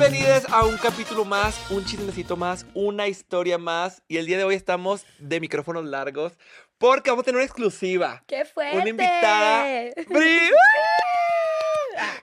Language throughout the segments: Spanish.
Bienvenidos a un capítulo más, un chismecito más, una historia más. Y el día de hoy estamos de micrófonos largos porque vamos a tener una exclusiva. ¡Qué fuerte! Una invitada. ¡Bri-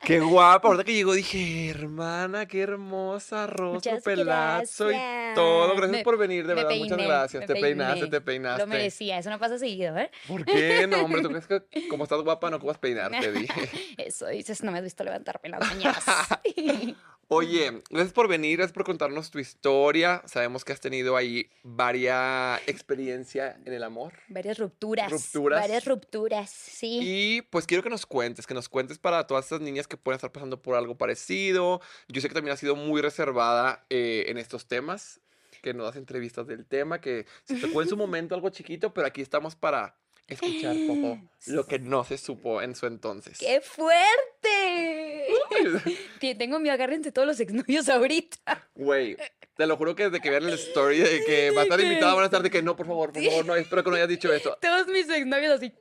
Qué guapa. Ahorita que llegó dije, hermana, qué hermosa, rostro, Muchas pelazo y gracias. todo. Gracias Me- por venir, de verdad. Muchas peiné, gracias. me Te peinaste, peiné. te peinaste. Lo merecía, eso no pasa seguido, ¿eh? ¿Por qué? No, hombre, tú crees que como estás guapa no ocupas peinarte, dije. Eso dices, no me has visto levantarme las mañanas. Oye, gracias por venir, gracias por contarnos tu historia. Sabemos que has tenido ahí varia experiencia en el amor. varias rupturas. Rupturas. Varias rupturas, sí. Y pues quiero que nos cuentes, que nos cuentes para todas estas niñas que pueden estar pasando por algo parecido. Yo sé que también has sido muy reservada eh, en estos temas, que no das entrevistas del tema, que se fue en su momento algo chiquito, pero aquí estamos para escuchar poco lo que no se supo en su entonces. ¡Qué fuerte! Te- Tengo mi agarre entre todos los exnovios ahorita. Güey, te lo juro que desde que vean el story de que va a estar invitada van a estar de que no, por favor, por favor, no, espero que no hayas dicho eso. Todos mis exnovios así.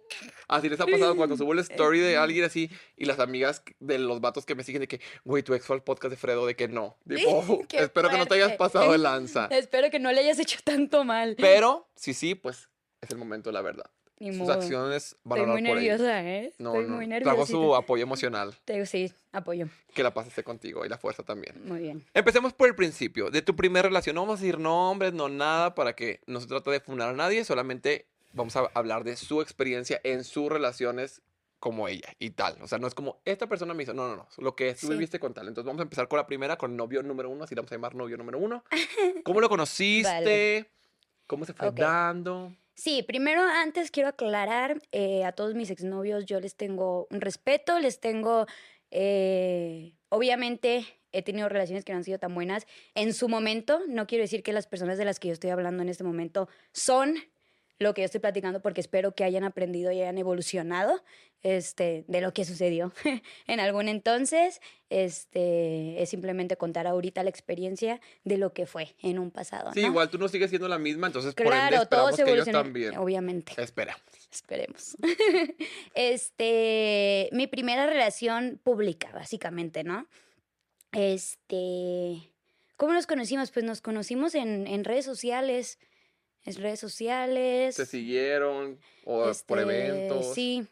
Así les ha pasado cuando subo el story de alguien así y las amigas de los vatos que me siguen de que, güey, tu ex fue al podcast de Fredo, de que no. Tipo, Qué espero que no te hayas fuerte. pasado de lanza. Espero que no le hayas hecho tanto mal. Pero, sí, sí, pues es el momento de la verdad. Ni Sus modo. acciones van Estoy a hablar por nerviosa, ¿eh? No, Estoy no. muy Trajo nerviosa. su apoyo emocional, Sí, apoyo. que la paz esté contigo y la fuerza también. Muy bien. Empecemos por el principio, de tu primera relación. No vamos a decir nombres, no nada, para que no se trata de funar a nadie, solamente vamos a hablar de su experiencia en sus relaciones como ella y tal. O sea, no es como, esta persona me hizo, no, no, no, lo que tú Sí. viviste con tal. Entonces vamos a empezar con la primera, con novio número uno, así le vamos a llamar novio número uno. ¿Cómo lo conociste? Vale. ¿Cómo se fue Ok. dando? Sí, primero antes quiero aclarar eh, a todos mis exnovios, yo les tengo un respeto, les tengo, eh, obviamente he tenido relaciones que no han sido tan buenas en su momento, no quiero decir que las personas de las que yo estoy hablando en este momento son lo que yo estoy platicando porque espero que hayan aprendido y hayan evolucionado este, de lo que sucedió en algún entonces. Este, es simplemente contar ahorita la experiencia de lo que fue en un pasado. Sí, ¿no? igual tú no sigues siendo la misma, entonces por Claro, todo esperamos se evoluciona. también. Obviamente. Espera. Esperemos. este, mi primera relación pública, básicamente, ¿no? Este, ¿cómo nos conocimos? Pues nos conocimos en, en redes sociales, en redes sociales. ¿Te siguieron? ¿O por este, eventos? Sí.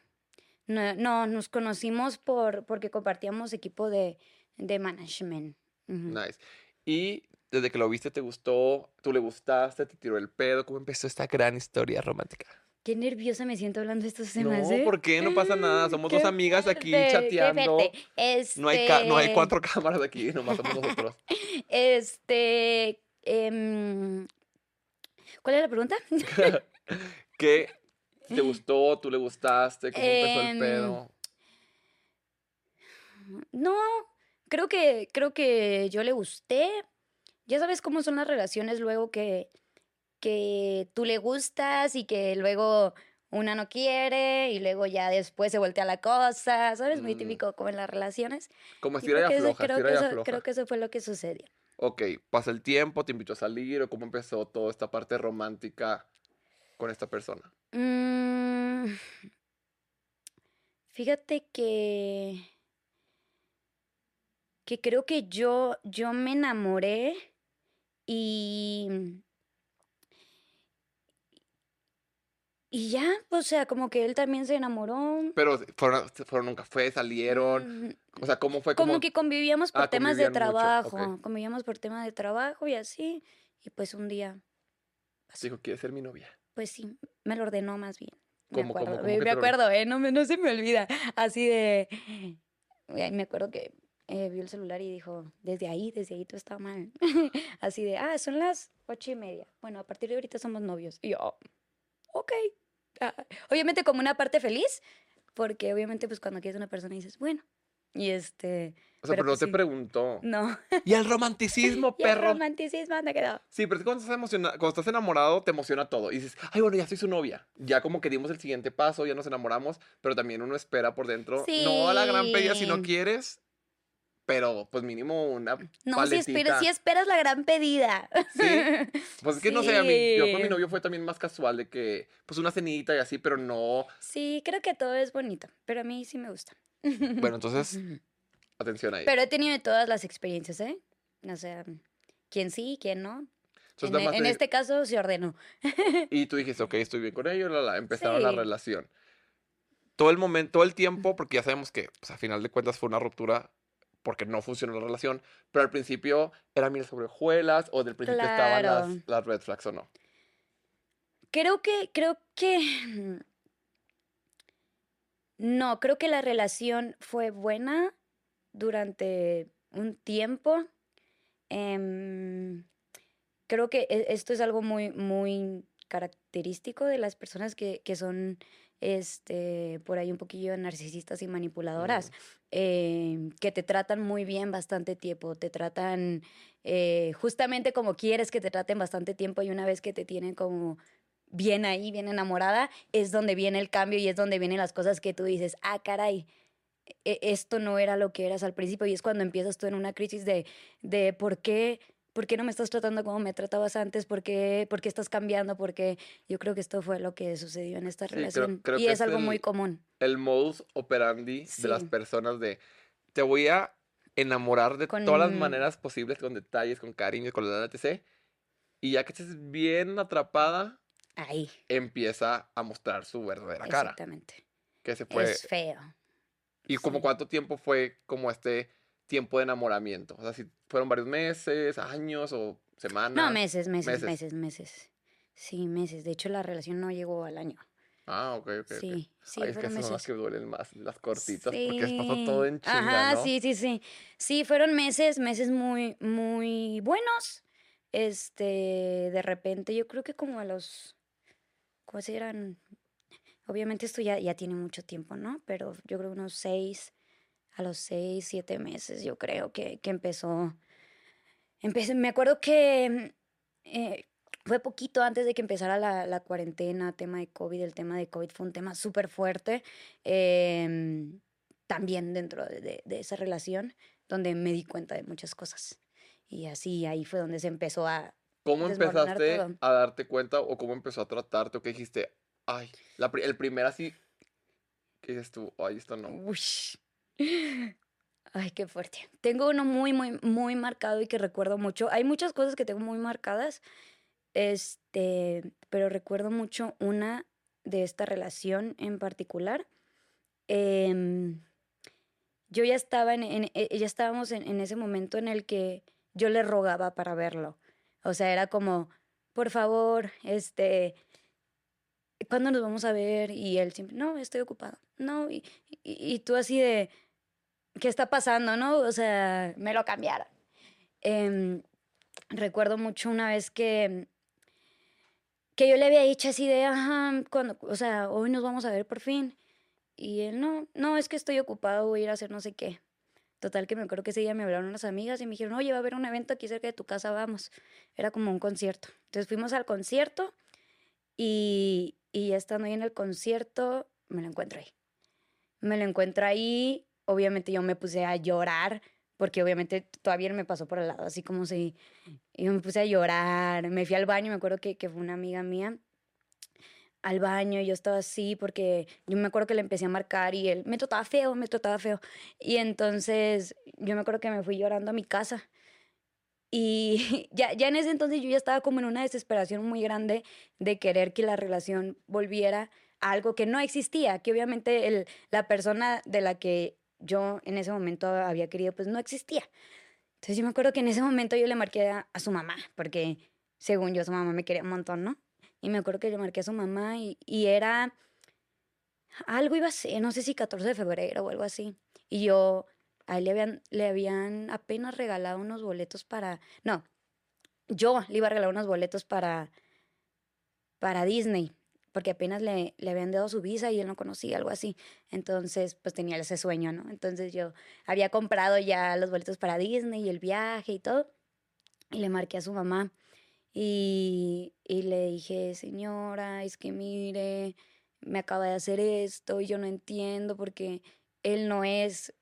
No, no, nos conocimos por, porque compartíamos equipo de, de management. Nice. Y desde que lo viste, ¿te gustó? ¿Tú le gustaste? ¿Te tiró el pedo? ¿Cómo empezó esta gran historia romántica? Qué nerviosa me siento hablando de estos temas, no, ¿eh? ¿por qué? No pasa nada. Somos dos amigas aquí chateando. fuerte. No hay, no hay Este, cuatro cámaras aquí, nomás somos nosotros. Este. em, ¿Cuál es la pregunta? ¿Qué te gustó? ¿Tú le gustaste? ¿Cómo empezó el Em, pedo? No, creo que, creo que yo le gusté. Ya sabes cómo son las relaciones luego que, que tú le gustas y que luego una no quiere y luego ya después se voltea la cosa, ¿sabes? Muy Mm. típico como en las relaciones. Como estira y creo que eso- afloja, creo estira que y eso- afloja. creo que eso fue lo que sucedió. Ok, pasa el tiempo, te invito a salir o cómo empezó toda esta parte romántica con esta persona. Mm, fíjate que que creo que yo yo me enamoré y y ya, o sea, como que él también se enamoró. Pero fueron, fueron a un café, salieron. Mm, O sea, ¿cómo fue? como que convivíamos por Ah, temas de trabajo, convivíamos por temas de trabajo y así, y pues un día, Dijo, ¿quieres ser mi novia? pues sí, me lo ordenó más bien. Me ¿Cómo, cómo, acuerdo, cómo me, acuerdo, ¿eh? No, me- no se me olvida. Así de. Me acuerdo que eh, vio el celular y dijo: Desde ahí, desde ahí todo está mal. Así de, ah, son las ocho y media. Bueno, a partir de ahorita somos novios. Y yo, "Oh, ok. Ah, obviamente, como una parte feliz, porque obviamente, pues cuando quieres a una persona dices, bueno. Y este. O sea, pero, Pero no pues te sí. preguntó. No. Y el romanticismo, Y el perro. romanticismo, ¿dónde quedó? Sí, pero es que cuando estás, emociona- cuando estás enamorado, te emociona todo. Y dices, ay, bueno, ya soy su novia. Ya como que dimos el siguiente paso, ya nos enamoramos, pero también uno espera por dentro. No a la gran pedida si no Sí. quieres, pero pues mínimo una No, si, esperas, paletita. si esperas la gran pedida. Sí. Pues es que no sé, a mí, yo con mi novio fue también más casual de que, pues una cenita y así, pero no. Sí, creo que todo es bonito, pero a mí sí me gusta. Bueno, entonces, atención ahí. Pero he tenido de todas las experiencias, ¿eh? O sea, quién sí, quién no. Entonces, en, te- este caso se ordenó. Y tú dijiste, ok, estoy bien con ellos, la, la, empezaron la relación. Todo el momento, todo el tiempo, porque ya sabemos que, pues, a final de cuentas fue una ruptura porque no funcionó la relación, pero al principio era miel sobre hojuelas o del principio estaban las, las red flags o no. Creo que, creo que. No, creo que la relación fue buena durante un tiempo. Em, creo que e- esto es algo muy, muy característico de las personas que, que son este, por ahí un poquillo narcisistas y manipuladoras, em, que te tratan muy bien bastante tiempo, te tratan eh, justamente como quieres que te traten bastante tiempo y una vez que te tienen como bien ahí, bien enamorada, es donde viene el cambio y es donde vienen las cosas que tú dices, ah, caray, e- esto no era lo que eras al principio y es cuando empiezas tú en una crisis de, de por qué, por qué no me estás tratando como me tratabas antes, por qué, por qué estás cambiando, porque yo creo que esto fue lo que sucedió en esta Sí, relación creo y es es algo muy común. El modus operandi de las personas de, te voy a enamorar de todas las maneras posibles, con detalles, con cariño, con la etc. Y ya que estés bien atrapada, Ahí, empieza a mostrar su verdadera cara. exactamente. Que se fue. Es feo. ¿Y como sí. cuánto tiempo fue como este tiempo de enamoramiento? O sea, si fueron varios meses, años o semanas. No, meses, meses, meses. meses, meses. Sí, meses. De hecho, la relación no llegó al año. Ah, ok, ok. Sí, sí, Ay, es que son las que duelen más, las cortitas, porque les pasó todo en chinga, Ajá, ¿no? sí, sí, sí. Sí, fueron meses, meses muy, muy buenos. Este, de repente, yo creo que como a los, ¿cuáles eran? Obviamente esto ya, ya tiene mucho tiempo, ¿no? Pero yo creo unos seis, a los seis, siete meses, yo creo que, que empezó. Empecé, me acuerdo que eh, fue poquito antes de que empezara la, la cuarentena, tema de COVID. El tema de COVID fue un tema súper fuerte. em, también dentro de, de- de esa relación, donde me di cuenta de muchas cosas. Y así ahí fue donde se empezó a... ¿Cómo empezaste todo. a darte cuenta o cómo empezó a tratarte o qué dijiste? Ay, la el primer así, ¿qué dices tú? Ay, esto no. Ush. Ay, qué fuerte. Tengo uno muy, muy, muy marcado y que recuerdo mucho. Hay muchas cosas que tengo muy marcadas, este, pero recuerdo mucho una de esta relación en particular. Em, yo ya estaba en, eh, ya estábamos en, ese momento en el que yo le rogaba para verlo. O sea, era como, por favor, este, ¿cuándo nos vamos a ver? Y él siempre, no, estoy ocupado. No, y, y tú así de, ¿qué está pasando, no? O sea, me lo cambiaron. Em, recuerdo mucho una vez que, que yo le había dicho así de, ajá, cuando, o sea, hoy nos vamos a ver por fin. Y él, no, no, es que estoy ocupado, voy a ir a hacer no sé qué. Total, que me acuerdo que ese día me hablaron unas amigas y me dijeron, oye, va a haber un evento aquí cerca de tu casa, vamos. Era como un concierto. Entonces fuimos al concierto y, y ya estando ahí en el concierto, me lo encuentro ahí. Me lo encuentro ahí, obviamente yo me puse a llorar, porque obviamente todavía me pasó por el lado, así como si yo me puse a llorar, me fui al baño, me acuerdo que, que fue una amiga mía al baño y yo estaba así porque yo me acuerdo que le empecé a marcar y él me trataba feo, me trataba feo. Y entonces yo me acuerdo que me fui llorando a mi casa. Y ya, ya en ese entonces yo ya estaba como en una desesperación muy grande de querer que la relación volviera a algo que no existía, que obviamente el, la persona de la que yo en ese momento había querido pues no existía. Entonces yo me acuerdo que en ese momento yo le marqué a, a su mamá, porque según yo su mamá me quería un montón, ¿no? Y me acuerdo que le marqué a su mamá y, y era, algo iba a ser, no sé si 14 de febrero o algo así. Y yo, a él le habían, le habían apenas regalado unos boletos para, no, yo le iba a regalar unos boletos para, para Disney, porque apenas le, le habían dado su visa y él no conocía, algo así. Entonces, pues tenía ese sueño, ¿no? Entonces yo había comprado ya los boletos para Disney y el viaje y todo. Y le marqué a su mamá y, y le dije, señora, es que mire, me acaba de hacer esto y yo no entiendo porque él no es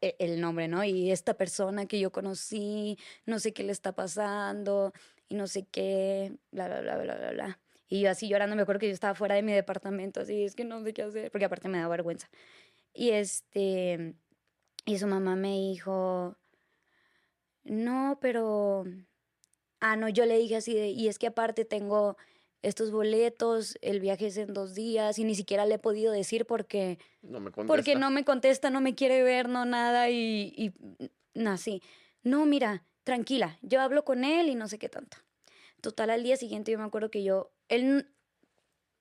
e- el nombre, ¿no? Y esta persona que yo conocí, no sé qué le está pasando y no sé qué, bla, bla, bla, bla, bla, bla. Y yo así llorando, me acuerdo que yo estaba fuera de mi departamento, así, es que no sé qué hacer, porque aparte me da vergüenza. Y este, y su mamá me dijo, no, pero... Ah, no, yo le dije así de, y es que aparte tengo estos boletos, el viaje es en dos días y ni siquiera le he podido decir porque No me contesta. porque no me contesta, no me quiere ver, no nada y, y no, así. No, mira, tranquila, yo hablo con él y no sé qué tanto. Total, al día siguiente yo me acuerdo que yo, él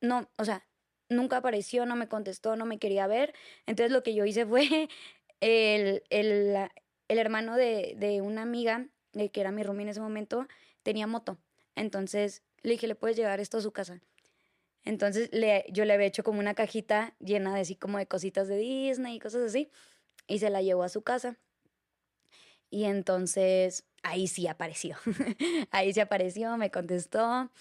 no, o sea, nunca apareció, no me contestó, no me quería ver. Entonces lo que yo hice fue el, el, el hermano de, de una amiga, eh, que era mi roomie en ese momento, tenía moto. Entonces le dije, ¿le puedes llevar esto a su casa? Entonces le, yo le había hecho como una cajita llena de así como de cositas de Disney y cosas así. Y se la llevó a su casa. Y entonces ahí sí apareció. ahí sí apareció, me contestó.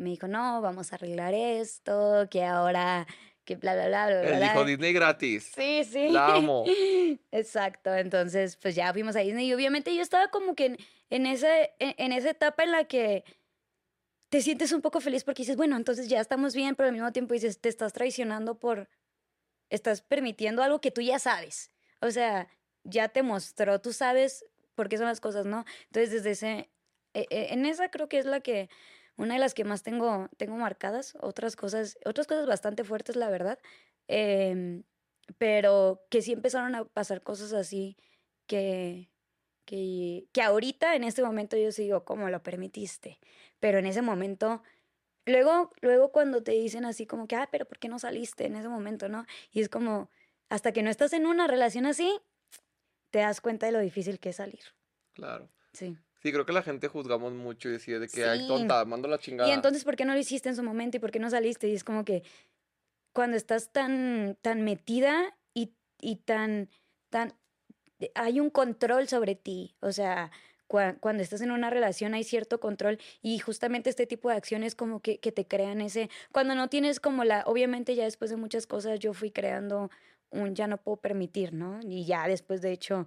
Me dijo, no, vamos a arreglar esto, que ahora, que bla, bla, bla, bla. Él bla". dijo Disney gratis. Sí, sí. La amo. Exacto, entonces pues ya fuimos a Disney y obviamente yo estaba como que en, en, ese, en, en esa etapa en la que te sientes un poco feliz porque dices, bueno, entonces ya estamos bien, pero al mismo tiempo dices, te estás traicionando por, estás permitiendo algo que tú ya sabes. O sea, ya te mostró, tú sabes por qué son las cosas, ¿no? Entonces desde ese, e- e- en esa creo que es la que, una de las que más tengo, tengo marcadas, otras cosas, otras cosas bastante fuertes, la verdad. Em, pero que sí empezaron a pasar cosas así que, que, que ahorita en este momento yo sí digo, ¿cómo lo permitiste? Pero en ese momento, luego, luego cuando te dicen así como que, ah, pero ¿por qué no saliste en ese momento, no? Y es como, hasta que no estás en una relación así, te das cuenta de lo difícil que es salir. Claro. Sí. Sí, creo que la gente juzgamos mucho y decide de que, ay, Sí. tonta, mando la chingada. Y entonces, ¿por qué no lo hiciste en su momento y por qué no saliste? Y es como que cuando estás tan, tan metida y, y tan, tan, hay un control sobre ti. O sea, cua- cuando estás en una relación hay cierto control y justamente este tipo de acciones como que, que te crean ese, cuando no tienes como la, obviamente ya después de muchas cosas yo fui creando un ya no puedo permitir, ¿no? Y ya después de hecho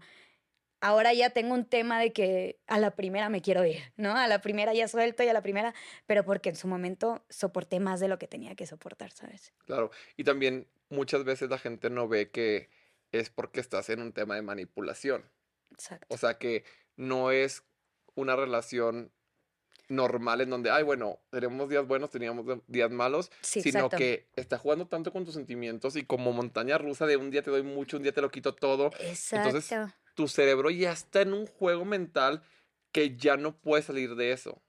ahora ya tengo un tema de que a la primera me quiero ir, ¿no? A la primera ya suelto y a la primera, pero porque en su momento soporté más de lo que tenía que soportar, ¿sabes? Claro. Y también muchas veces la gente no ve que es porque estás en un tema de manipulación. Exacto. O sea que no es una relación normal en donde, ay, bueno, tenemos días buenos, teníamos días malos, Sí, sino exacto. que está jugando tanto con tus sentimientos y como montaña rusa de un día te doy mucho, un día te lo quito todo. Exacto. Tu cerebro ya está en un juego mental que ya no puede salir de eso.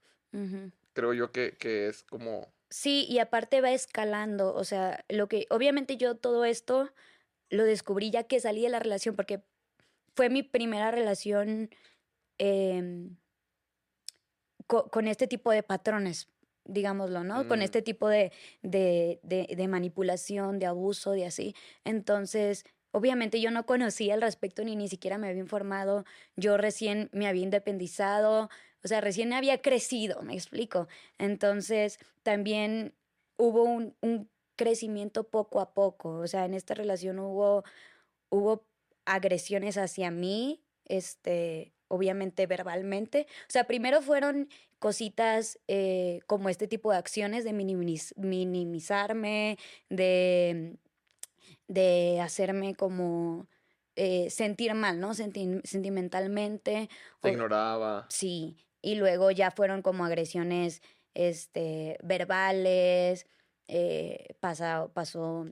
Creo yo que, que es como, Sí, y aparte va escalando, o sea, lo que, obviamente yo todo esto lo descubrí ya que salí de la relación, porque fue mi primera relación em, co- con este tipo de patrones, digámoslo, ¿no? Con Mm. este tipo de, de, de, de manipulación, de abuso, de así. Entonces, obviamente yo no conocía al respecto ni ni siquiera me había informado. Yo recién me había independizado, o sea, recién había crecido, me explico. Entonces, también hubo un, un crecimiento poco a poco. O sea, en esta relación hubo, hubo agresiones hacia mí, este, obviamente verbalmente. O sea, primero fueron cositas eh, como este tipo de acciones de minimiz- minimizarme, de, de hacerme como eh, sentir mal, ¿no? Senti- sentimentalmente. te o- ignoraba. Sí, y luego ya fueron como agresiones este, verbales. eh, pasa- pasó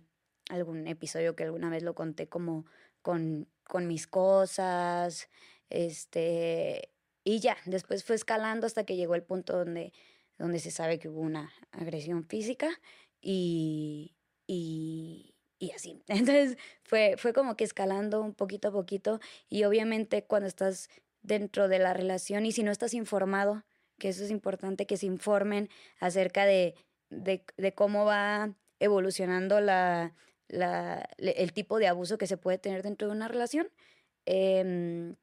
algún episodio que alguna vez lo conté como con, con mis cosas. Este, y ya, después fue escalando hasta que llegó el punto donde, donde se sabe que hubo una agresión física y, y, y así. Entonces fue, fue como que escalando un poquito a poquito y obviamente cuando estás dentro de la relación y si no estás informado, que eso es importante, que se informen acerca de, de, cómo va evolucionando la, la, el tipo de abuso que se puede tener dentro de una relación. em,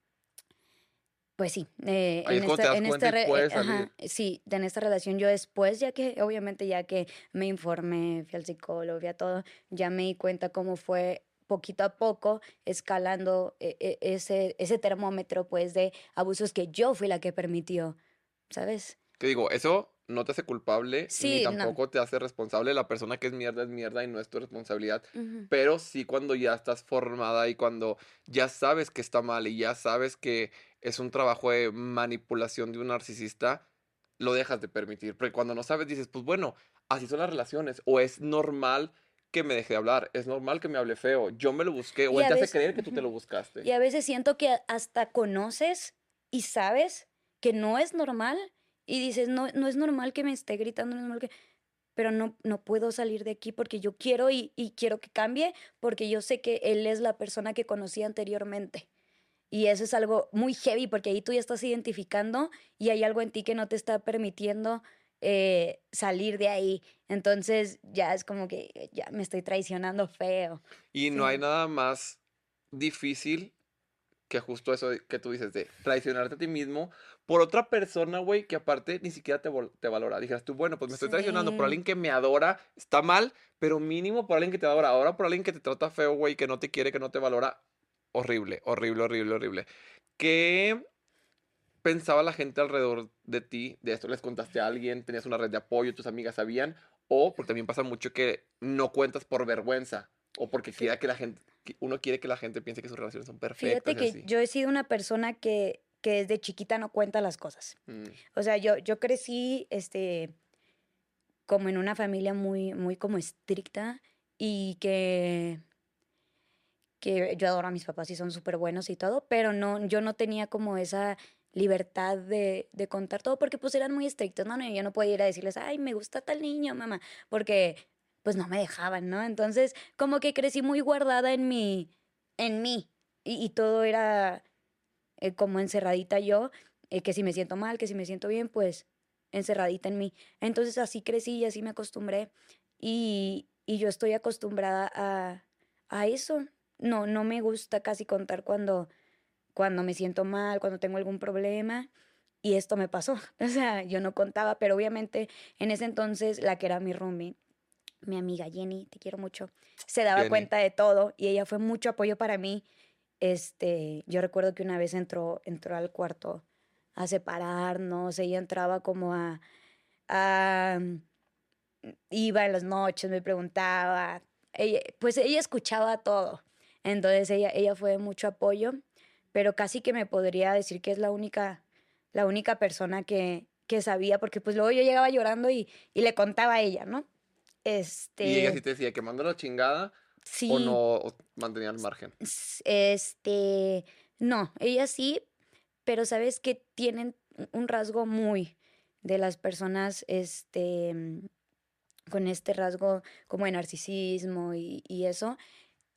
pues sí, eh, en esta, en esta eh, ajá, sí, en esta relación yo después, ya que, obviamente ya que me informé, fui al psicólogo, vi a todo, ya me di cuenta cómo fue poquito a poco escalando eh, eh, ese, ese termómetro, pues, de abusos que yo fui la que permitió, ¿sabes? Que digo, eso no te hace culpable Sí, ni no. tampoco te hace responsable. La persona que es mierda es mierda y no es tu responsabilidad. Pero sí cuando ya estás formada y cuando ya sabes que está mal y ya sabes que es un trabajo de manipulación de un narcisista, lo dejas de permitir. Porque cuando no sabes dices, pues bueno, así son las relaciones. O es normal que me deje de hablar, es normal que me hable feo. Yo me lo busqué. O Y él te hace creer que tú te lo buscaste. Y a veces siento que hasta conoces y sabes que no es normal y dices, no, no es normal que me esté gritando, no es normal que... Pero no, no puedo salir de aquí porque yo quiero y, y quiero que cambie porque yo sé que él es la persona que conocí anteriormente. Y eso es algo muy heavy porque ahí tú ya estás identificando y hay algo en ti que no te está permitiendo eh, salir de ahí. Entonces ya es como que ya me estoy traicionando feo. Y no hay Sí. nada más difícil que justo eso que tú dices de traicionarte a ti mismo por otra persona, güey, que aparte ni siquiera te, te valora. Dijeras tú, bueno, pues me estoy traicionando por Sí. alguien que me adora, está mal, pero mínimo por alguien que te adora. Ahora por alguien que te trata feo, güey, que no te quiere, que no te valora. Horrible, horrible, horrible, horrible. ¿Qué pensaba la gente alrededor de ti de esto? ¿Les contaste a alguien? ¿Tenías una red de apoyo? ¿Tus amigas sabían? O porque también pasa mucho que no cuentas por vergüenza o porque Fí- quiera que la gente, uno quiere que la gente piense que sus relaciones son perfectas. Fíjate que así. yo he sido una persona que, que desde chiquita no cuenta las cosas. Mm, O sea, yo, yo crecí este, como en una familia muy, muy como estricta y que, que yo adoro a mis papás y son súper buenos y todo, pero no, yo no tenía como esa libertad de, de contar todo porque pues eran muy estrictos, ¿no? Y yo no podía ir a decirles, ay, me gusta tal niño, mamá, porque pues no me dejaban, ¿no? Entonces, como que crecí muy guardada en mi, en mí y, todo era eh, como encerradita yo, eh, que si me siento mal, que si me siento bien, pues encerradita en mí. Entonces así crecí y así me acostumbré y, y yo estoy acostumbrada a, a eso. No, no me gusta casi contar cuando, cuando me siento mal, cuando tengo algún problema. Y esto me pasó. O sea, yo no contaba, pero obviamente en ese entonces la que era mi roomie, mi amiga Jenny, te quiero mucho, se daba Jenny. cuenta de todo y ella fue mucho apoyo para mí. Este, yo recuerdo que una vez entró, entró al cuarto a separarnos, ella entraba como a, a iba en las noches, me preguntaba, ella, pues ella escuchaba todo. Entonces ella, ella fue de mucho apoyo, pero casi que me podría decir que es la única, la única persona que, que sabía, porque pues luego yo llegaba llorando y, y le contaba a ella, ¿no? Este, Y ella sí te decía que manda la chingada sí, o no o mantenía al margen. este, no, ella sí, pero sabes que tienen un rasgo muy de las personas, este, mm, con este rasgo como de narcisismo y, y eso,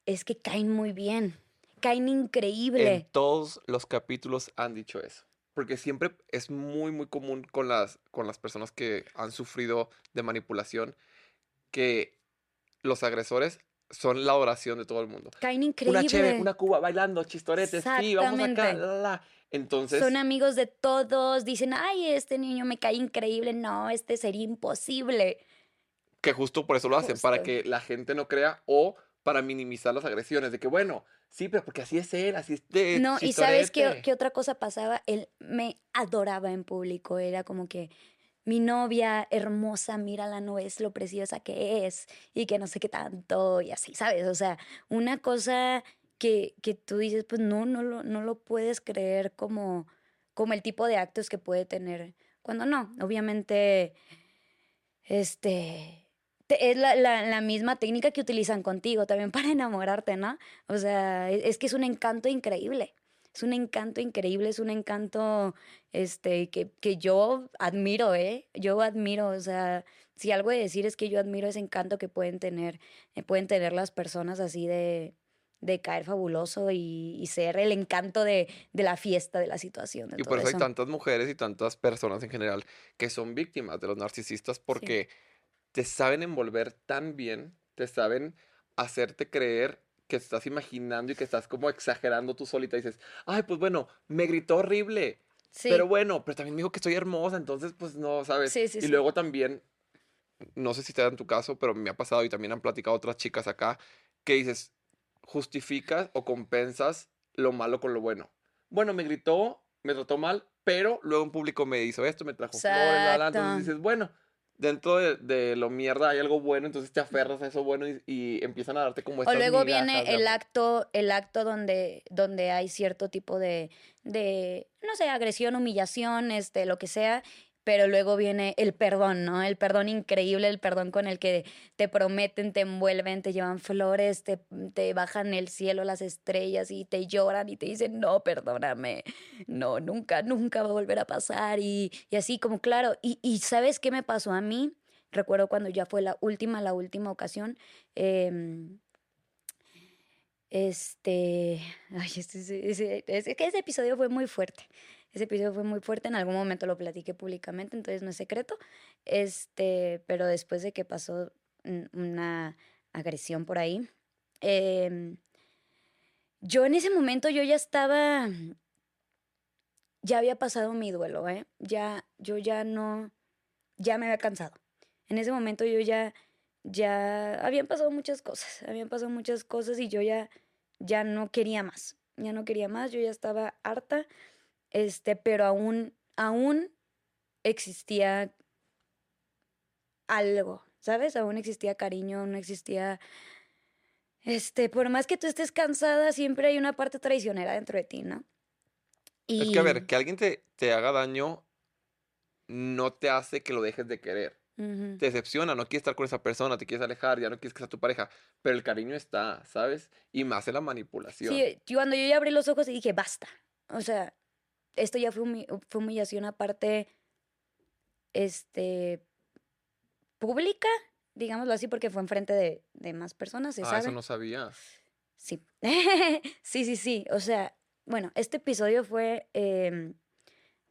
es que caen muy bien, caen increíble. En todos los capítulos han dicho eso. Porque siempre es muy, muy común con las, con las personas que han sufrido de manipulación que los agresores son la oración de todo el mundo. Caen increíble. Una chévere, una cuba, bailando, chistoretes, sí, vamos acá, Exactamente. la, la, la. Entonces, Son amigos de todos, dicen, ay, este niño me cae increíble, no, este sería imposible. que justo por eso lo hacen, para que la gente no crea o para minimizar las agresiones, de que bueno, sí, pero porque así es él, así es de No, y sabes qué otra cosa pasaba, él me adoraba en público, era como que mi novia hermosa, mírala, no es lo preciosa que es, y que no sé qué tanto, y así, ¿sabes? O sea, una cosa que, que tú dices, pues no, no lo, no lo puedes creer como, como el tipo de actos que puede tener, cuando no, obviamente, este, te- es la, la- la misma técnica que utilizan contigo también para enamorarte, ¿no? O sea, e- es, que es un encanto increíble. Es un encanto increíble, es un encanto este, que, que yo admiro, ¿eh? Yo admiro, o sea, si algo de decir es que yo admiro ese encanto que pueden tener, eh, pueden tener las personas así de, de caer fabuloso y, y ser el encanto de, de la fiesta, de la situación. de Y todo por eso hay tantas mujeres y tantas personas en general que son víctimas de los narcisistas porque te saben envolver tan bien, te saben hacerte creer que estás imaginando y que estás como exagerando tú solita. Y dices, ay, pues bueno, me gritó horrible, Sí, pero bueno, pero también me dijo que estoy hermosa, entonces pues no, ¿sabes? Sí, sí, y luego también, no sé si te da en tu caso, pero me ha pasado y también han platicado otras chicas acá, que dices, justificas o compensas lo malo con lo bueno. Bueno, me gritó, me trató mal, pero luego un público me hizo esto, me trajo flores, entonces dices, bueno, dentro de, lo mierda hay algo bueno, entonces te aferras a eso bueno y, empiezan a darte como estas O luego viene el acto, el acto donde, donde hay cierto tipo de, de, no sé, agresión, humillación, este, lo que sea, pero luego viene el perdón, ¿no? El perdón increíble, el perdón con el que te prometen, te envuelven, te llevan flores, te, te bajan el cielo, las estrellas y te lloran y te dicen, no, perdóname, no, nunca, nunca va a volver a pasar y, y así como, claro, y, y, ¿sabes qué me pasó a mí? Recuerdo cuando ya fue la última, la última ocasión. Eh, este, ay, este, ese, ese, ese episodio fue muy fuerte. Ese episodio fue muy fuerte, en algún momento lo platiqué públicamente, entonces no es secreto. Este, pero después de que pasó una agresión por ahí, em, yo en ese momento yo ya estaba, ya había pasado mi duelo, ¿eh? Ya, yo ya no, ya me había cansado. En ese momento yo ya, ya, habían pasado muchas cosas, habían pasado muchas cosas y yo ya, ya no quería más, ya no quería más, yo ya estaba harta este, pero aún, aún existía algo, ¿sabes? Aún existía cariño, aún existía, este, por más que tú estés cansada, siempre hay una parte traicionera dentro de ti, ¿no? Y... Es que, a ver, que alguien te, te haga daño no te hace que lo dejes de querer. Te decepciona, no quieres estar con esa persona, te quieres alejar, ya no quieres que sea tu pareja, pero el cariño está, ¿sabes? Y más en la manipulación. Sí, cuando yo ya abrí los ojos y dije, basta. O sea, esto ya fue, fue humillación aparte, este, pública, digámoslo así, porque fue enfrente de, de más personas, ¿se ah, eso no sabía. Sí. sí, sí, sí. O sea, bueno, este episodio fue em,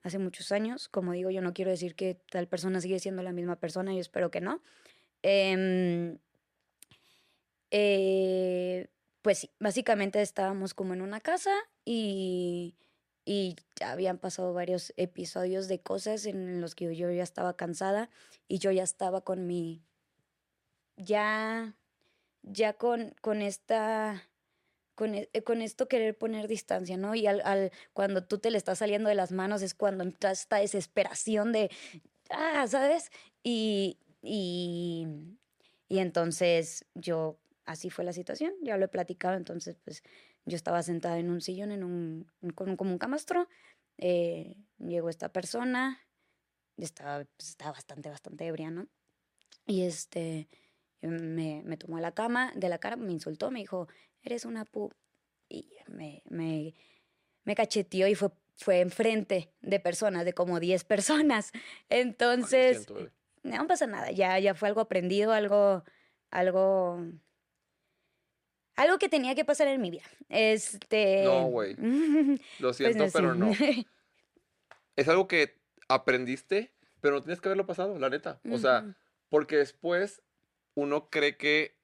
hace muchos años. Como digo, yo no quiero decir que tal persona sigue siendo la misma persona, yo espero que no. Em, eh, pues sí, básicamente estábamos como en una casa y y habían pasado varios episodios de cosas en los que yo ya estaba cansada y yo ya estaba con mi ya ya con con esta con, e, con esto querer poner distancia, ¿no? Y al, al, cuando tú te le estás saliendo de las manos es cuando entra esta desesperación de ah, ¿sabes? Y y y entonces yo así fue la situación, ya lo he platicado, entonces pues yo estaba sentada en un sillón, en un, como un camastro. Eh, llegó esta persona, estaba, pues, estaba bastante, bastante ebria, ¿no? Y este, me, me tomó a la cama, de la cara, me insultó, me dijo, eres una pu... Y me, me, me cacheteó y fue, fue enfrente de personas, de como 10 personas. Entonces, no pasa nada, ya, ya fue algo aprendido, algo, algo algo que tenía que pasar en mi vida. Este. No, güey. Lo pues siento, pero no. Es algo que aprendiste, pero no tienes que haberlo pasado, la neta. O sea, porque después uno cree que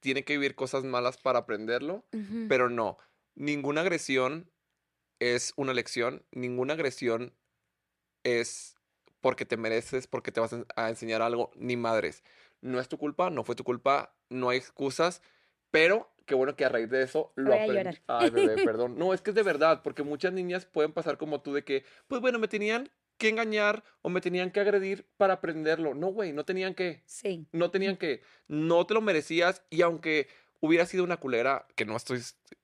tiene que vivir cosas malas para aprenderlo, pero no. Ninguna agresión es una lección, ninguna agresión es porque te mereces, porque te vas a enseñar algo, ni madres. No es tu culpa, no fue tu culpa, no hay excusas pero qué bueno que a raíz de eso lo aprendí. Ay, bebé, perdón. No, es que es de verdad, porque muchas niñas pueden pasar como tú de que, pues bueno, me tenían que engañar o me tenían que agredir para aprenderlo. No, güey, no tenían que. Sí. No tenían que. No te lo merecías y aunque hubiera sido una culera, que no estoy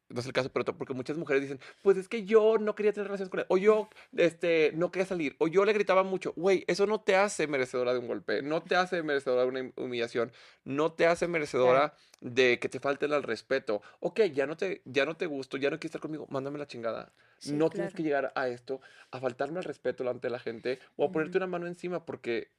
no es el caso, pero porque muchas mujeres dicen, pues es que yo no quería tener relaciones con él, o yo este, no quería salir, o yo le gritaba mucho. Güey, eso no te hace merecedora de un golpe, no te hace merecedora de una humillación, no te hace merecedora de que te falte el respeto. Ok, ya no te, ya no te gusto, ya no quieres estar conmigo, mándame la chingada. no tienes que llegar a esto, a faltarme el respeto delante de la gente, o a ponerte una mano encima, porque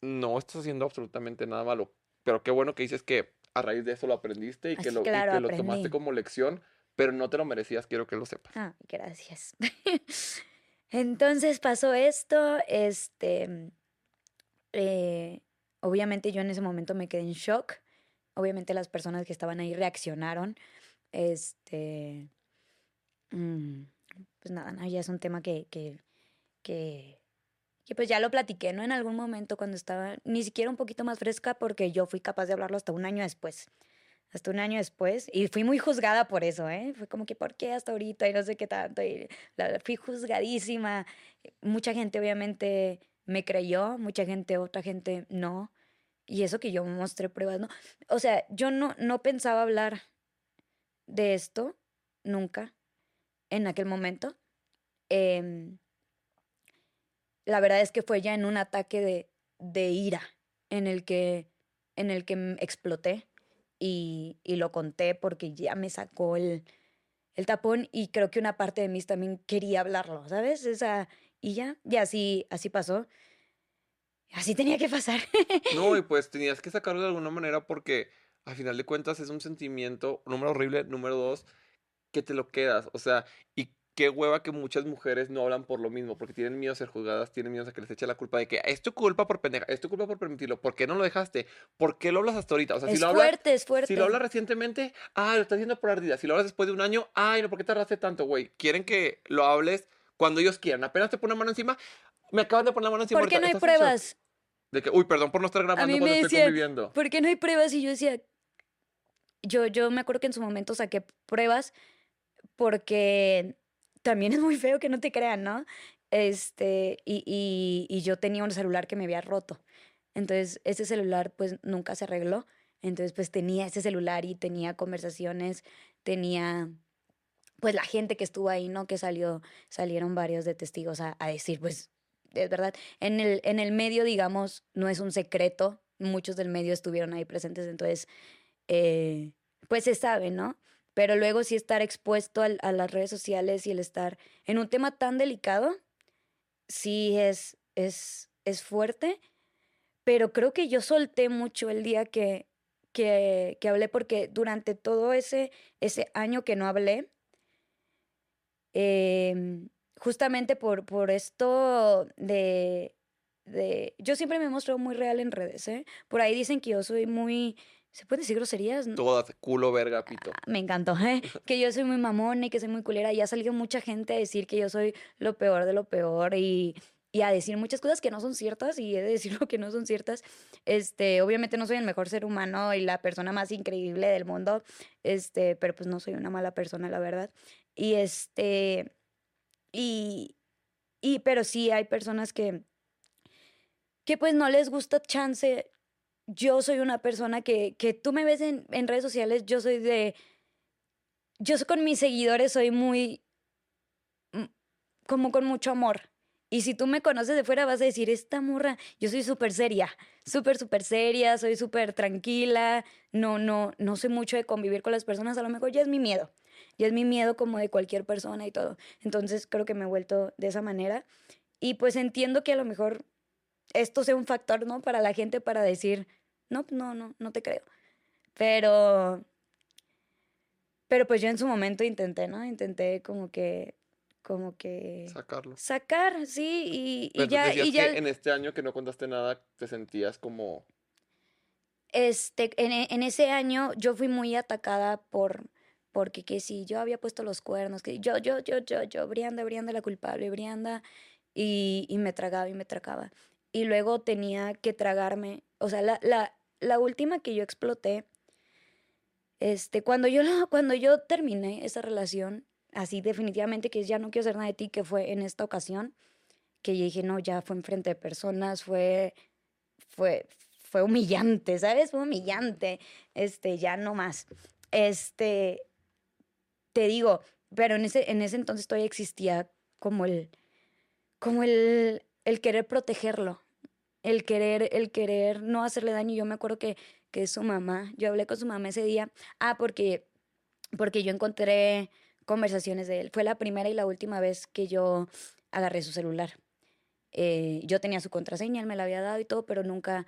no estás haciendo absolutamente nada malo. Pero qué bueno que dices que a raíz de eso lo aprendiste y que, lo, y que lo tomaste como lección pero no te lo merecías, quiero que lo sepas. Ah, gracias. Entonces pasó esto, este, eh, obviamente yo en ese momento me quedé en shock, obviamente las personas que estaban ahí reaccionaron, este, mm, pues nada, ya es un tema que, que, que, que pues ya lo platiqué, ¿no? En algún momento cuando estaba ni siquiera un poquito más fresca porque yo fui capaz de hablarlo hasta un año después. Hasta un año después. Y fui muy juzgada por eso, ¿eh? Fue como que, ¿por qué hasta ahorita? Y no sé qué tanto. Y la, fui juzgadísima. Mucha gente obviamente me creyó, mucha gente, otra gente no. Y eso que yo mostré pruebas, ¿no? O sea, yo no, no pensaba hablar de esto nunca en aquel momento. Em, la verdad es que fue ya en un ataque de, de ira en el que, en el que exploté y, y, lo conté porque ya me sacó el, el tapón y creo que una parte de mí también quería hablarlo, ¿sabes? Esa, y ya, y así, así pasó. Así tenía que pasar. No, y pues tenías que sacarlo de alguna manera porque a final de cuentas es un sentimiento, número horrible, número dos, que te lo quedas. O sea, y qué hueva que muchas mujeres no hablan por lo mismo, porque tienen miedo a ser juzgadas, tienen miedo a que les eche la culpa de que es tu culpa por pendeja, es tu culpa por permitirlo, ¿por qué no lo dejaste? ¿Por qué lo hablas hasta ahorita? O sea, es si lo fuerte, hablas, es fuerte. Si lo hablas recientemente, ah, lo estás haciendo por ardida. Si lo hablas después de un año, ay, no, ¿por qué tardaste tanto, güey? Quieren que lo hables cuando ellos quieran. Apenas te ponen la mano encima, me acaban de poner la mano encima. ¿Por qué no hay pruebas? De que, uy, perdón por no estar grabando cuando estoy conviviendo. ¿Por qué no hay pruebas? Y yo decía, yo, yo me acuerdo que en su momento saqué pruebas porque también es muy feo que no te crean, ¿no? Este, y, y, y, yo tenía un celular que me había roto. Entonces, ese celular pues nunca se arregló. Entonces, pues tenía ese celular y tenía conversaciones, tenía pues la gente que estuvo ahí, ¿no? Que salió, salieron varios de testigos a, a decir, pues, es verdad. En el, en el medio, digamos, no es un secreto. Muchos del medio estuvieron ahí presentes, entonces, eh, pues se sabe, ¿no? Pero luego sí estar expuesto a las redes sociales y el estar en un tema tan delicado, sí es, es, es fuerte. Pero creo que yo solté mucho el día que, que, que hablé, porque durante todo ese, ese año que no hablé, eh, justamente por, por esto de, de... Yo siempre me he mostrado muy real en redes, ¿eh? Por ahí dicen que yo soy muy ¿Se puede decir groserías? Todas, culo, verga, pito. Ah, me encantó, ¿eh? Que yo soy muy mamona y que soy muy culera. Y ha salido mucha gente a decir que yo soy lo peor de lo peor y, y a decir muchas cosas que no son ciertas y he de decir lo que no son ciertas. Este, obviamente no soy el mejor ser humano y la persona más increíble del mundo, este, pero pues no soy una mala persona, la verdad. Y este, y, y pero sí hay personas que, que pues no les gusta chance yo soy una persona que, que tú me ves en, en, redes sociales, yo soy de, yo con mis seguidores soy muy, mm, como con mucho amor. Y si tú me conoces de fuera vas a decir, esta morra, yo soy súper seria, súper, súper seria, soy súper tranquila, no, no, no sé mucho de convivir con las personas, a lo mejor ya es mi miedo, ya es mi miedo como de cualquier persona y todo. Entonces creo que me he vuelto de esa manera. Y pues entiendo que a lo mejor esto sea un factor, ¿no? Para la gente para decir, no, no, no, no te creo. Pero, pero pues yo en su momento intenté, ¿no? Intenté como que, como que... Sacarlo. Sacar, sí, y, y ya... Y ya en este año que no contaste nada, te sentías como... Este, en, en ese año yo fui muy atacada por, porque que si yo había puesto los cuernos, que yo, yo, yo, yo, yo, Brianda, Brianda la culpable, Brianda, y, y me tragaba y me tragaba. Y luego tenía que tragarme, o sea, la, la, la última que yo exploté, este, cuando yo, cuando yo terminé esa relación, así definitivamente que ya no quiero hacer nada de ti, que fue en esta ocasión, que yo dije, no, ya fue enfrente de personas, fue, fue, fue humillante, ¿sabes? Fue humillante, este, ya no más. Este, te digo, pero en ese, en ese entonces todavía existía como el, como el, el querer protegerlo, el querer, el querer no hacerle daño. Yo me acuerdo que, que su mamá, yo hablé con su mamá ese día, ah, porque, porque yo encontré conversaciones de él. Fue la primera y la última vez que yo agarré su celular. Eh, yo tenía su contraseña, él me la había dado y todo, pero nunca,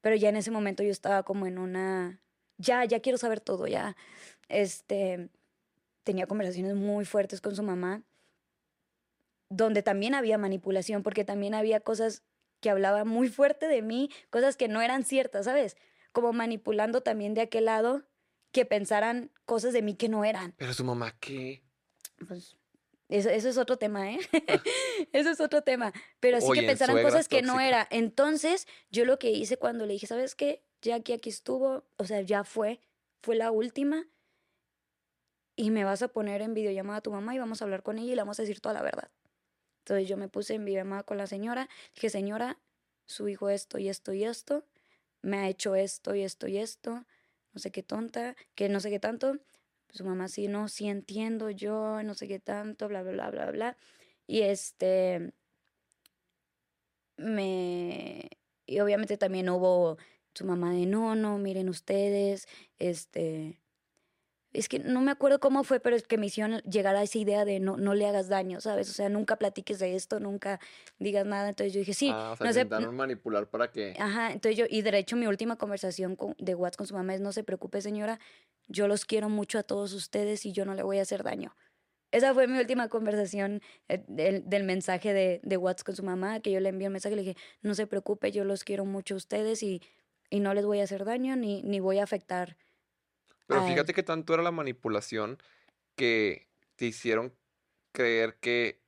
pero ya en ese momento yo estaba como en una, ya, ya quiero saber todo, ya, este, tenía conversaciones muy fuertes con su mamá, donde también había manipulación, porque también había cosas que hablaba muy fuerte de mí, cosas que no eran ciertas, ¿sabes? Como manipulando también de aquel lado que pensaran cosas de mí que no eran. Pero su mamá, ¿qué? Pues eso, eso es otro tema, ¿eh? eso es otro tema. Pero sí que pensaran cosas que no era. Entonces, yo lo que hice cuando le dije, ¿sabes qué? Ya que aquí estuvo, o sea, ya fue. fue la última y me vas a poner en videollamada a tu mamá y vamos a hablar con ella y le vamos a decir toda la verdad. Entonces yo me puse en videollamada con la señora, dije, señora, su hijo esto y esto y esto, me ha hecho esto y esto y esto, no sé qué tonta, que no sé qué tanto. Su mamá sí, no, sí entiendo yo, no sé qué tanto, bla, bla, bla, bla, bla. Y este, me, y obviamente también hubo su mamá de, no, no, miren ustedes, este, es que no me acuerdo cómo fue, pero es que me hicieron llegar a esa idea de no, no le hagas daño, ¿sabes? O sea, nunca platiques de esto, nunca digas nada. Entonces yo dije, sí. Ah, o sea, no intentaron manipular para que... Ajá, entonces yo, y de hecho mi última conversación con, de WhatsApp con su mamá es, no se preocupe señora, yo los quiero mucho a todos ustedes y yo no le voy a hacer daño. Esa fue mi última conversación eh, del, del mensaje de, de WhatsApp con su mamá, que yo le envié un mensaje y le dije, no se preocupe, yo los quiero mucho a ustedes y, y no les voy a hacer daño ni, ni voy a afectar Pero fíjate que tanto era la manipulación que te hicieron creer que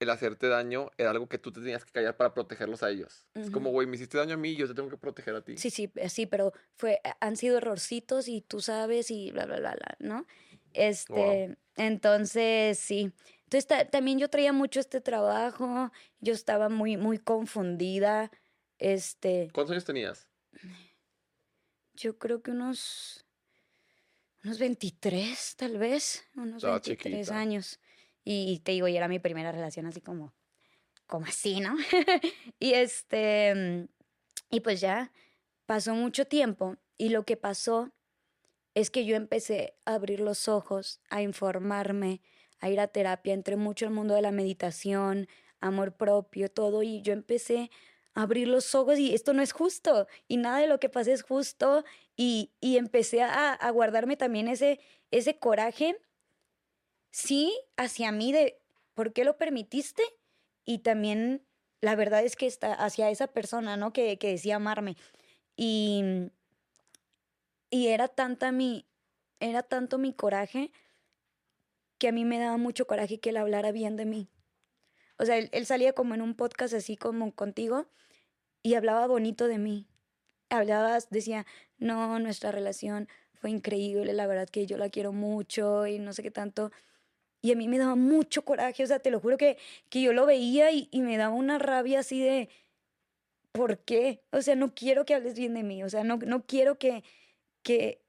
el hacerte daño era algo que tú te tenías que callar para protegerlos a ellos. Es como, güey, me hiciste daño a mí, yo te tengo que proteger a ti. Sí, sí, eh, sí, pero fue, eh, han sido errorcitos y tú sabes y bla, bla, bla, bla, ¿no? Este, entonces, sí. Entonces, ta- también yo traía mucho este trabajo, yo estaba muy, muy confundida, este, ¿Cuántos años tenías? yo creo que unos, unos 23, tal vez, unos Estaba 23 chiquita. años. Y te digo, y era mi primera relación así como, como así, ¿no? y este, y pues ya pasó mucho tiempo y lo que pasó es que yo empecé a abrir los ojos, a informarme, a ir a terapia, entré mucho al mundo de la meditación, amor propio, todo, y yo empecé abrir los ojos y esto no es justo, y nada de lo que pasa es justo, y, y empecé a, a guardarme también ese, ese coraje, sí, hacia mí de por qué lo permitiste, y también la verdad es que está hacia esa persona, ¿no? Que, que decía amarme. Y, y era tanta mi, era tanto mi coraje que a mí me daba mucho coraje que él hablara bien de mí. O sea, él, él salía como en un podcast así como contigo y hablaba bonito de mí. Hablaba, decía, no, nuestra relación fue increíble, la verdad que yo la quiero mucho y no sé qué tanto. Y a mí me daba mucho coraje, o sea, te lo juro que, que yo lo veía y, y me daba una rabia así de, ¿por qué? O sea, no quiero que hables bien de mí, o sea, no, no quiero que, que...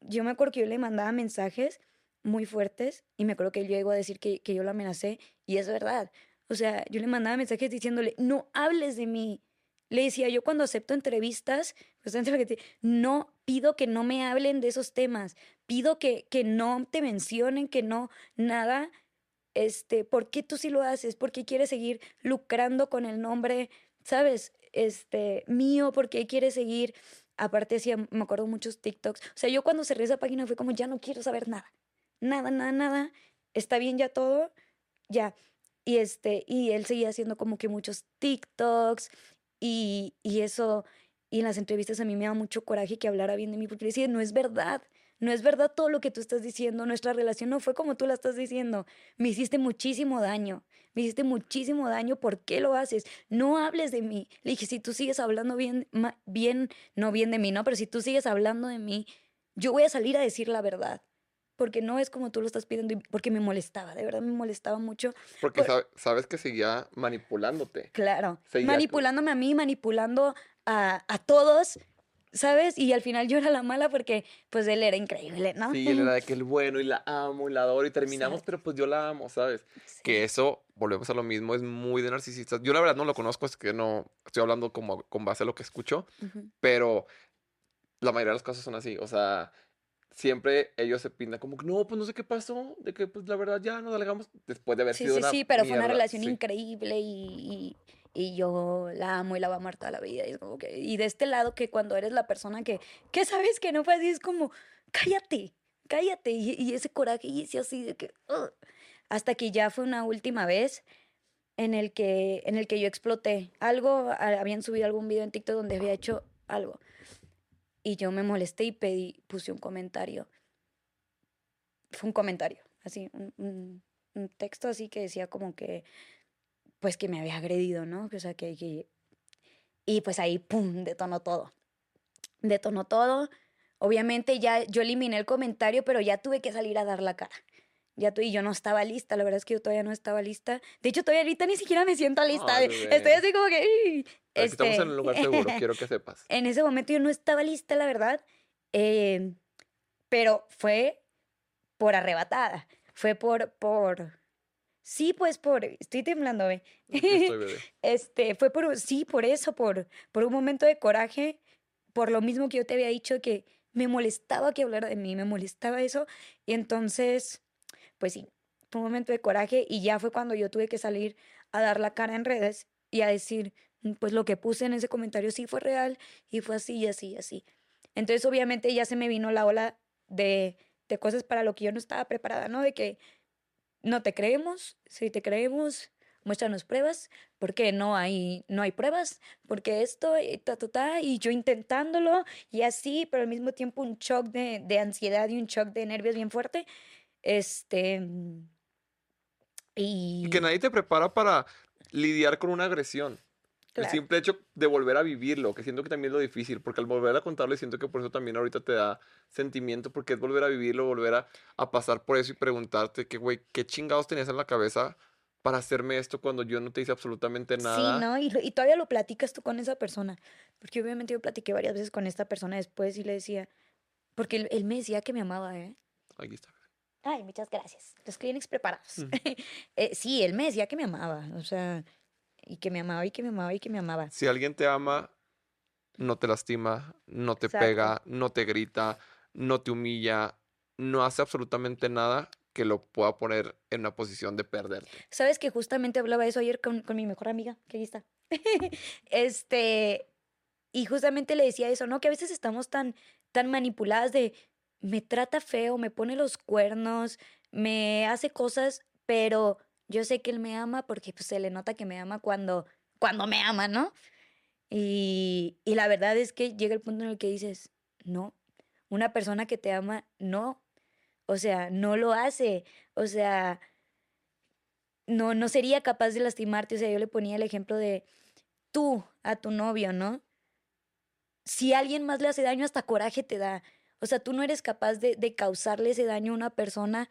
Yo me acuerdo que yo le mandaba mensajes muy fuertes y me acuerdo que él llegó a decir que, que yo lo amenacé y es verdad. O sea, yo le mandaba mensajes diciéndole, no hables de mí. Le decía, yo cuando acepto entrevistas, te- no pido que no me hablen de esos temas, pido que, que no te mencionen, que no, nada. Este, ¿por qué tú sí lo haces? ¿Por qué quieres seguir lucrando con el nombre, sabes? Este, mío, ¿por qué quieres seguir? Aparte hacía, me acuerdo muchos TikToks. O sea, yo cuando cerré esa página fue como, ya no quiero saber nada. Nada, nada, nada. Está bien ya todo, ya. Y este, y él seguía haciendo como que muchos TikToks y, y eso, y en las entrevistas a mí me da mucho coraje que hablara bien de mí, porque decía, no es verdad, no es verdad todo lo que tú estás diciendo, nuestra relación no fue como tú la estás diciendo, me hiciste muchísimo daño, me hiciste muchísimo daño, ¿por qué lo haces? No hables de mí. Le dije, si tú sigues hablando bien, bien, no bien de mí, no, pero si tú sigues hablando de mí, yo voy a salir a decir la verdad. Porque no es como tú lo estás pidiendo, porque me molestaba, de verdad me molestaba mucho. Porque Por- sabe- sabes que seguía manipulándote. Claro, Seguía- manipulándome a mí, manipulando a, a todos, ¿sabes? Y al final yo era la mala porque pues él era increíble, ¿no? Sí, él era de que el bueno y la amo y la adoro y terminamos, pero pues yo la amo, ¿sabes? Sí. Que eso, volvemos a lo mismo, es muy de narcisistas. Yo la verdad no lo conozco, es que no estoy hablando como con base a lo que escucho, pero la mayoría de las cosas son así, o sea, siempre ellos se pintan como, que, no, pues no sé qué pasó, de que pues la verdad ya nos alegamos después de haber Sí, sido sí, una sí, pero fue una relación sí. increíble y, y, y yo la amo y la voy a amar toda la vida. Y, es como que, y de este lado que cuando eres la persona que, que sabes que no fue así, es como, cállate, cállate. Y, y ese coraje y ese así de que... Hasta que ya fue una última vez en el que, en el que yo exploté. Algo, habían subido algún video en TikTok donde había hecho algo. Y yo me molesté y pedí, puse un comentario. Fue un comentario, así, un, un- un texto así que decía como que, pues que me había agredido, ¿no? O sea, que, que- y pues ahí, ¡pum!, detonó todo. Detonó todo. obviamente ya yo eliminé el comentario, pero ya tuve que salir a dar la cara. Ya tu, y yo no estaba lista, la verdad es que yo todavía no estaba lista. De hecho, todavía ahorita ni siquiera me siento lista. Estoy así como que... Estamos Este, en un lugar seguro, quiero que sepas. en ese momento yo no estaba lista, la verdad. eh, pero fue por arrebatada. Fue por, por... Sí, pues por... Estoy temblando, estoy, bebé. Este, fue por, sí, por eso, por, por un momento de coraje, por lo mismo que yo te había dicho que me molestaba que hablara de mí, me molestaba eso. Y entonces, pues sí, fue un momento de coraje y ya fue cuando yo tuve que salir a dar la cara en redes y a decir, "Mm, pues lo que puse en ese comentario sí fue real y fue así y así y así. Entonces, obviamente ya se me vino la ola de, de cosas para lo que yo no estaba preparada, ¿no? De que no te creemos, si te creemos, muéstranos pruebas, porque no hay, no hay pruebas, porque esto, y ta, ta, ta, y yo intentándolo, y así, pero al mismo tiempo un shock de, de ansiedad y un shock de nervios bien fuerte. Este. mm, Y. Y que nadie te prepara para lidiar con una agresión. El simple hecho de volver a vivirlo, que siento que también es lo difícil, porque al volver a contarlo, siento que por eso también ahorita te da sentimiento, porque es volver a vivirlo, volver a, a pasar por eso y preguntarte que, güey, ¿qué chingados tenías en la cabeza para hacerme esto cuando yo no te hice absolutamente nada? Sí, ¿no? Y, y todavía lo platicas tú con esa persona. Porque obviamente yo platiqué varias veces con esta persona después y le decía. Porque él, él me decía que me amaba, ¿eh? Aquí está. Ay, muchas gracias. Los clientes preparados. Eh, sí, él me decía que me amaba. O sea, y que me amaba y que me amaba y que me amaba. Si alguien te ama, no te lastima, no te Exacto. pega, no te grita, no te humilla, no hace absolutamente nada que lo pueda poner en una posición de perderte. Sabes que justamente hablaba eso ayer con, con mi mejor amiga, que ahí está. este, y justamente le decía eso, ¿no? Que a veces estamos tan, tan manipuladas de me trata feo, me pone los cuernos, me hace cosas, pero yo sé que él me ama porque pues, se le nota que me ama cuando, cuando me ama, ¿no? Y, y la verdad es que llega el punto en el que dices, no, una persona que te ama, no. O sea, no lo hace. O sea, no, no sería capaz de lastimarte. O sea, yo le ponía el ejemplo de tú a tu novio, ¿no? Si alguien más le hace daño, hasta coraje te da. O sea, tú no eres capaz de, de causarle ese daño a una persona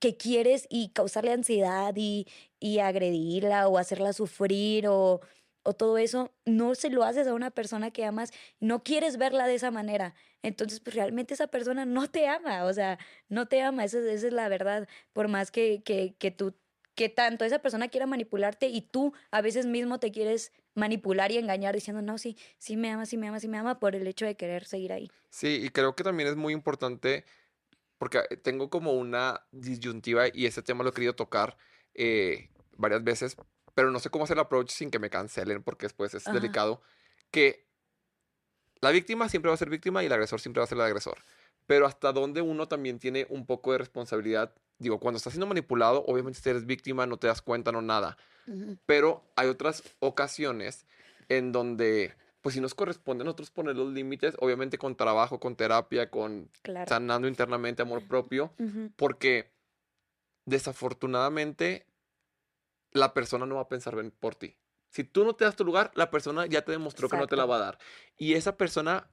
que quieres y causarle ansiedad y, y agredirla o hacerla sufrir o, o todo eso. No se lo haces a una persona que amas, no quieres verla de esa manera. Entonces, pues realmente esa persona no te ama, o sea, no te ama, esa, es- esa es la verdad. Por más que, que, que tú, que tanto esa persona quiera manipularte y tú a veces mismo te quieres manipular y engañar diciendo, no, sí, sí me ama, sí me ama, sí me ama, por el hecho de querer seguir ahí. Sí, y creo que también es muy importante, porque eh, tengo como una disyuntiva y ese tema lo he querido tocar eh, varias veces, pero no sé cómo hacer el approach sin que me cancelen, porque después es Ajá. delicado, que la víctima siempre va a ser víctima y el agresor siempre va a ser el agresor. Pero hasta dónde uno también tiene un poco de responsabilidad. Digo, cuando estás siendo manipulado, obviamente si eres víctima, no te das cuenta, no nada. Pero hay otras ocasiones en donde, pues si nos corresponde a nosotros poner los límites, obviamente con trabajo, con terapia, con Claro. sanando internamente amor propio, porque desafortunadamente la persona no va a pensar bien por ti. Si tú no te das tu lugar, la persona ya te demostró que no te la va a dar. Y esa persona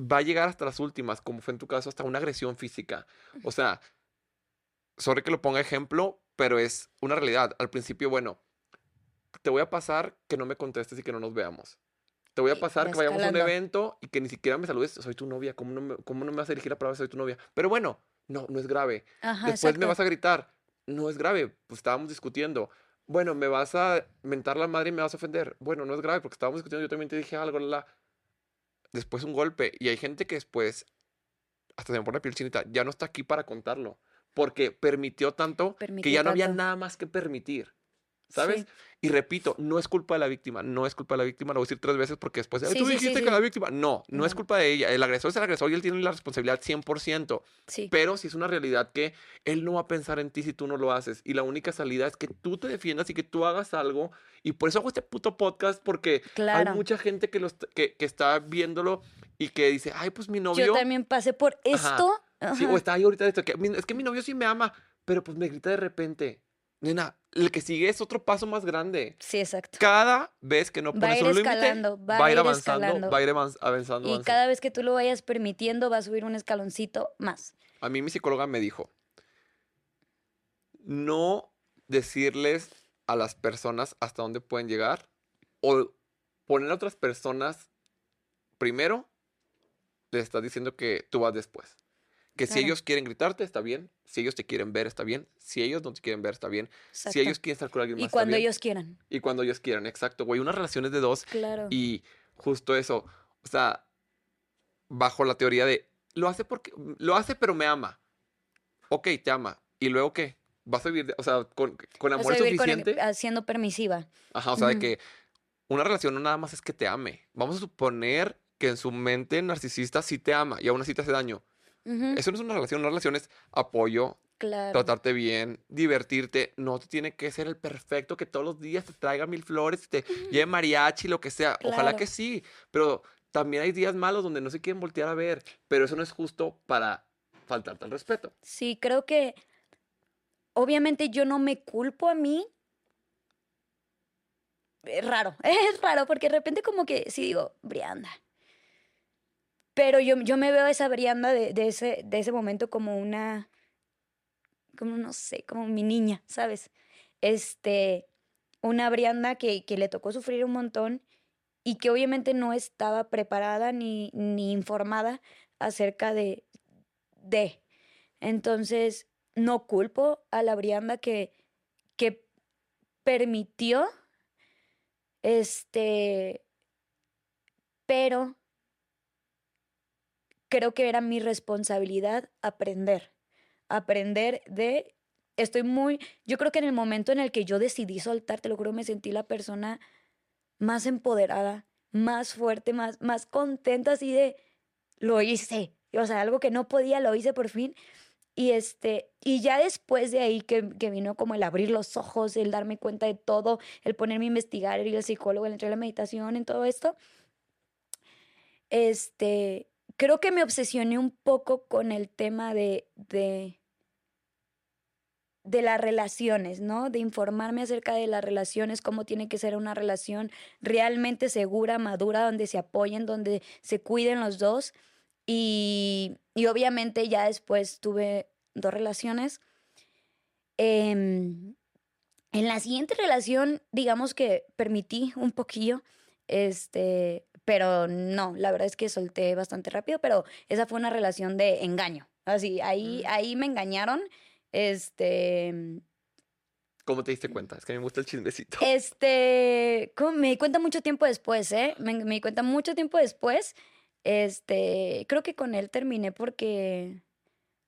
va a llegar hasta las últimas, como fue en tu caso, hasta una agresión física. O sea, sorry que lo ponga ejemplo, pero es una realidad. Al principio, bueno, te voy a pasar que no me contestes y que no nos veamos. Te voy a pasar que vayamos a un evento y que ni siquiera me saludes. Soy tu novia. ¿Cómo no me, cómo no me vas a dirigir la palabra? Soy tu novia. Pero bueno, no, no es grave. Ajá, Después me vas a gritar. No es grave. Pues estábamos discutiendo. Bueno, me vas a mentar la madre y me vas a ofender. Bueno, no es grave porque estábamos discutiendo. Yo también te dije algo. la, la. Después un golpe. Y hay gente que después, hasta se me pone la piel chinita, ya no está aquí para contarlo. Porque permitió tanto que ya no había nada más que permitir. ¿Sabes? Sí. Y repito, no es culpa de la víctima, no es culpa de la víctima, lo voy a decir tres veces porque después, "Ay, Sí, tú sí, sí, dijiste sí. que la víctima, no, no es culpa de ella, el agresor es el agresor y él tiene la responsabilidad 100%, Sí. pero si es una realidad que él no va a pensar en ti si tú no lo haces y la única salida es que tú te defiendas y que tú hagas algo y por eso hago este puto podcast porque Claro. hay mucha gente que, lo est- que, que está viéndolo y que dice, ay, pues mi novio... Yo también pasé por esto. Sí, Ajá. o está ahí ahorita esto, que "Mi- es que mi novio sí me ama, pero pues me grita de repente. Nena, el que sigue es otro paso más grande. Sí, exacto. Cada vez que no Va a pones ir un límite, escalando, va, a ir avanzando, escalando. va a ir avanz- avanzando. Y avanzando. cada vez que tú lo vayas permitiendo, va a subir un escaloncito más. A mí mi psicóloga me dijo, no decirles a las personas hasta dónde pueden llegar o poner a otras personas primero, les estás diciendo que tú vas después. Que si ellos quieren gritarte, está bien. Si ellos te quieren ver, está bien. Si ellos no te quieren ver, está bien. Si ellos quieren estar con alguien más, y está cuando bien. ellos quieran. Y cuando ellos quieran, exacto, güey. Una relación es de dos Claro. y justo eso, o sea, bajo la teoría de, lo hace porque, lo hace pero me ama. Ok, te ama. ¿Y luego qué? ¿Vas a vivir, de- o sea, con, con amor vivir con el- suficiente? haciendo permisiva. Ajá, o sea, de que una relación no nada más es que te ame. Vamos a suponer que en su mente narcisista sí te ama y aún así te hace daño. Eso no es una relación, una relación es apoyo, Claro. tratarte bien, divertirte. No te tiene que ser el perfecto que todos los días te traiga mil flores, te lleve mariachi, lo que sea. Ojalá que sí, pero también hay días malos donde no se quieren voltear a ver. Pero eso no es justo para faltarte al respeto. Sí, creo que obviamente yo no me culpo a mí. Es raro, es raro, porque de repente como que sí digo, Brianda. Pero yo, yo me veo esa Brianda de, de ese, de ese momento como una, como no sé, como mi niña, ¿sabes? Este, una Brianda que, que le tocó sufrir un montón y que obviamente no estaba preparada ni, ni informada acerca de, de. Entonces, no culpo a la Brianda que, que permitió, este, pero creo que era mi responsabilidad aprender, aprender de, estoy muy, yo creo que en el momento en el que yo decidí soltar, te lo juro, me sentí la persona más empoderada, más fuerte, más, más contenta, así de, lo hice, o sea, algo que no podía, lo hice por fin. Y este, y ya después de ahí que, que vino como el abrir los ojos, el darme cuenta de todo, el ponerme a investigar, el ir al psicólogo, el entrar a la meditación, en todo esto, este, creo que me obsesioné un poco con el tema de, de, de las relaciones, ¿no? De informarme acerca de las relaciones, cómo tiene que ser una relación realmente segura, madura, donde se apoyen, donde se cuiden los dos. Y, y obviamente ya después tuve dos relaciones. Em, en la siguiente relación, digamos que permití un poquillo, este, pero no, la verdad es que solté bastante rápido, pero esa fue una relación de engaño. Así, ahí, Mm. ahí me engañaron. Este, ¿Cómo te diste cuenta? Es que me gusta el chismecito. este, me di cuenta mucho tiempo después, ¿eh? Me, me di cuenta mucho tiempo después. Este, creo que con él terminé porque,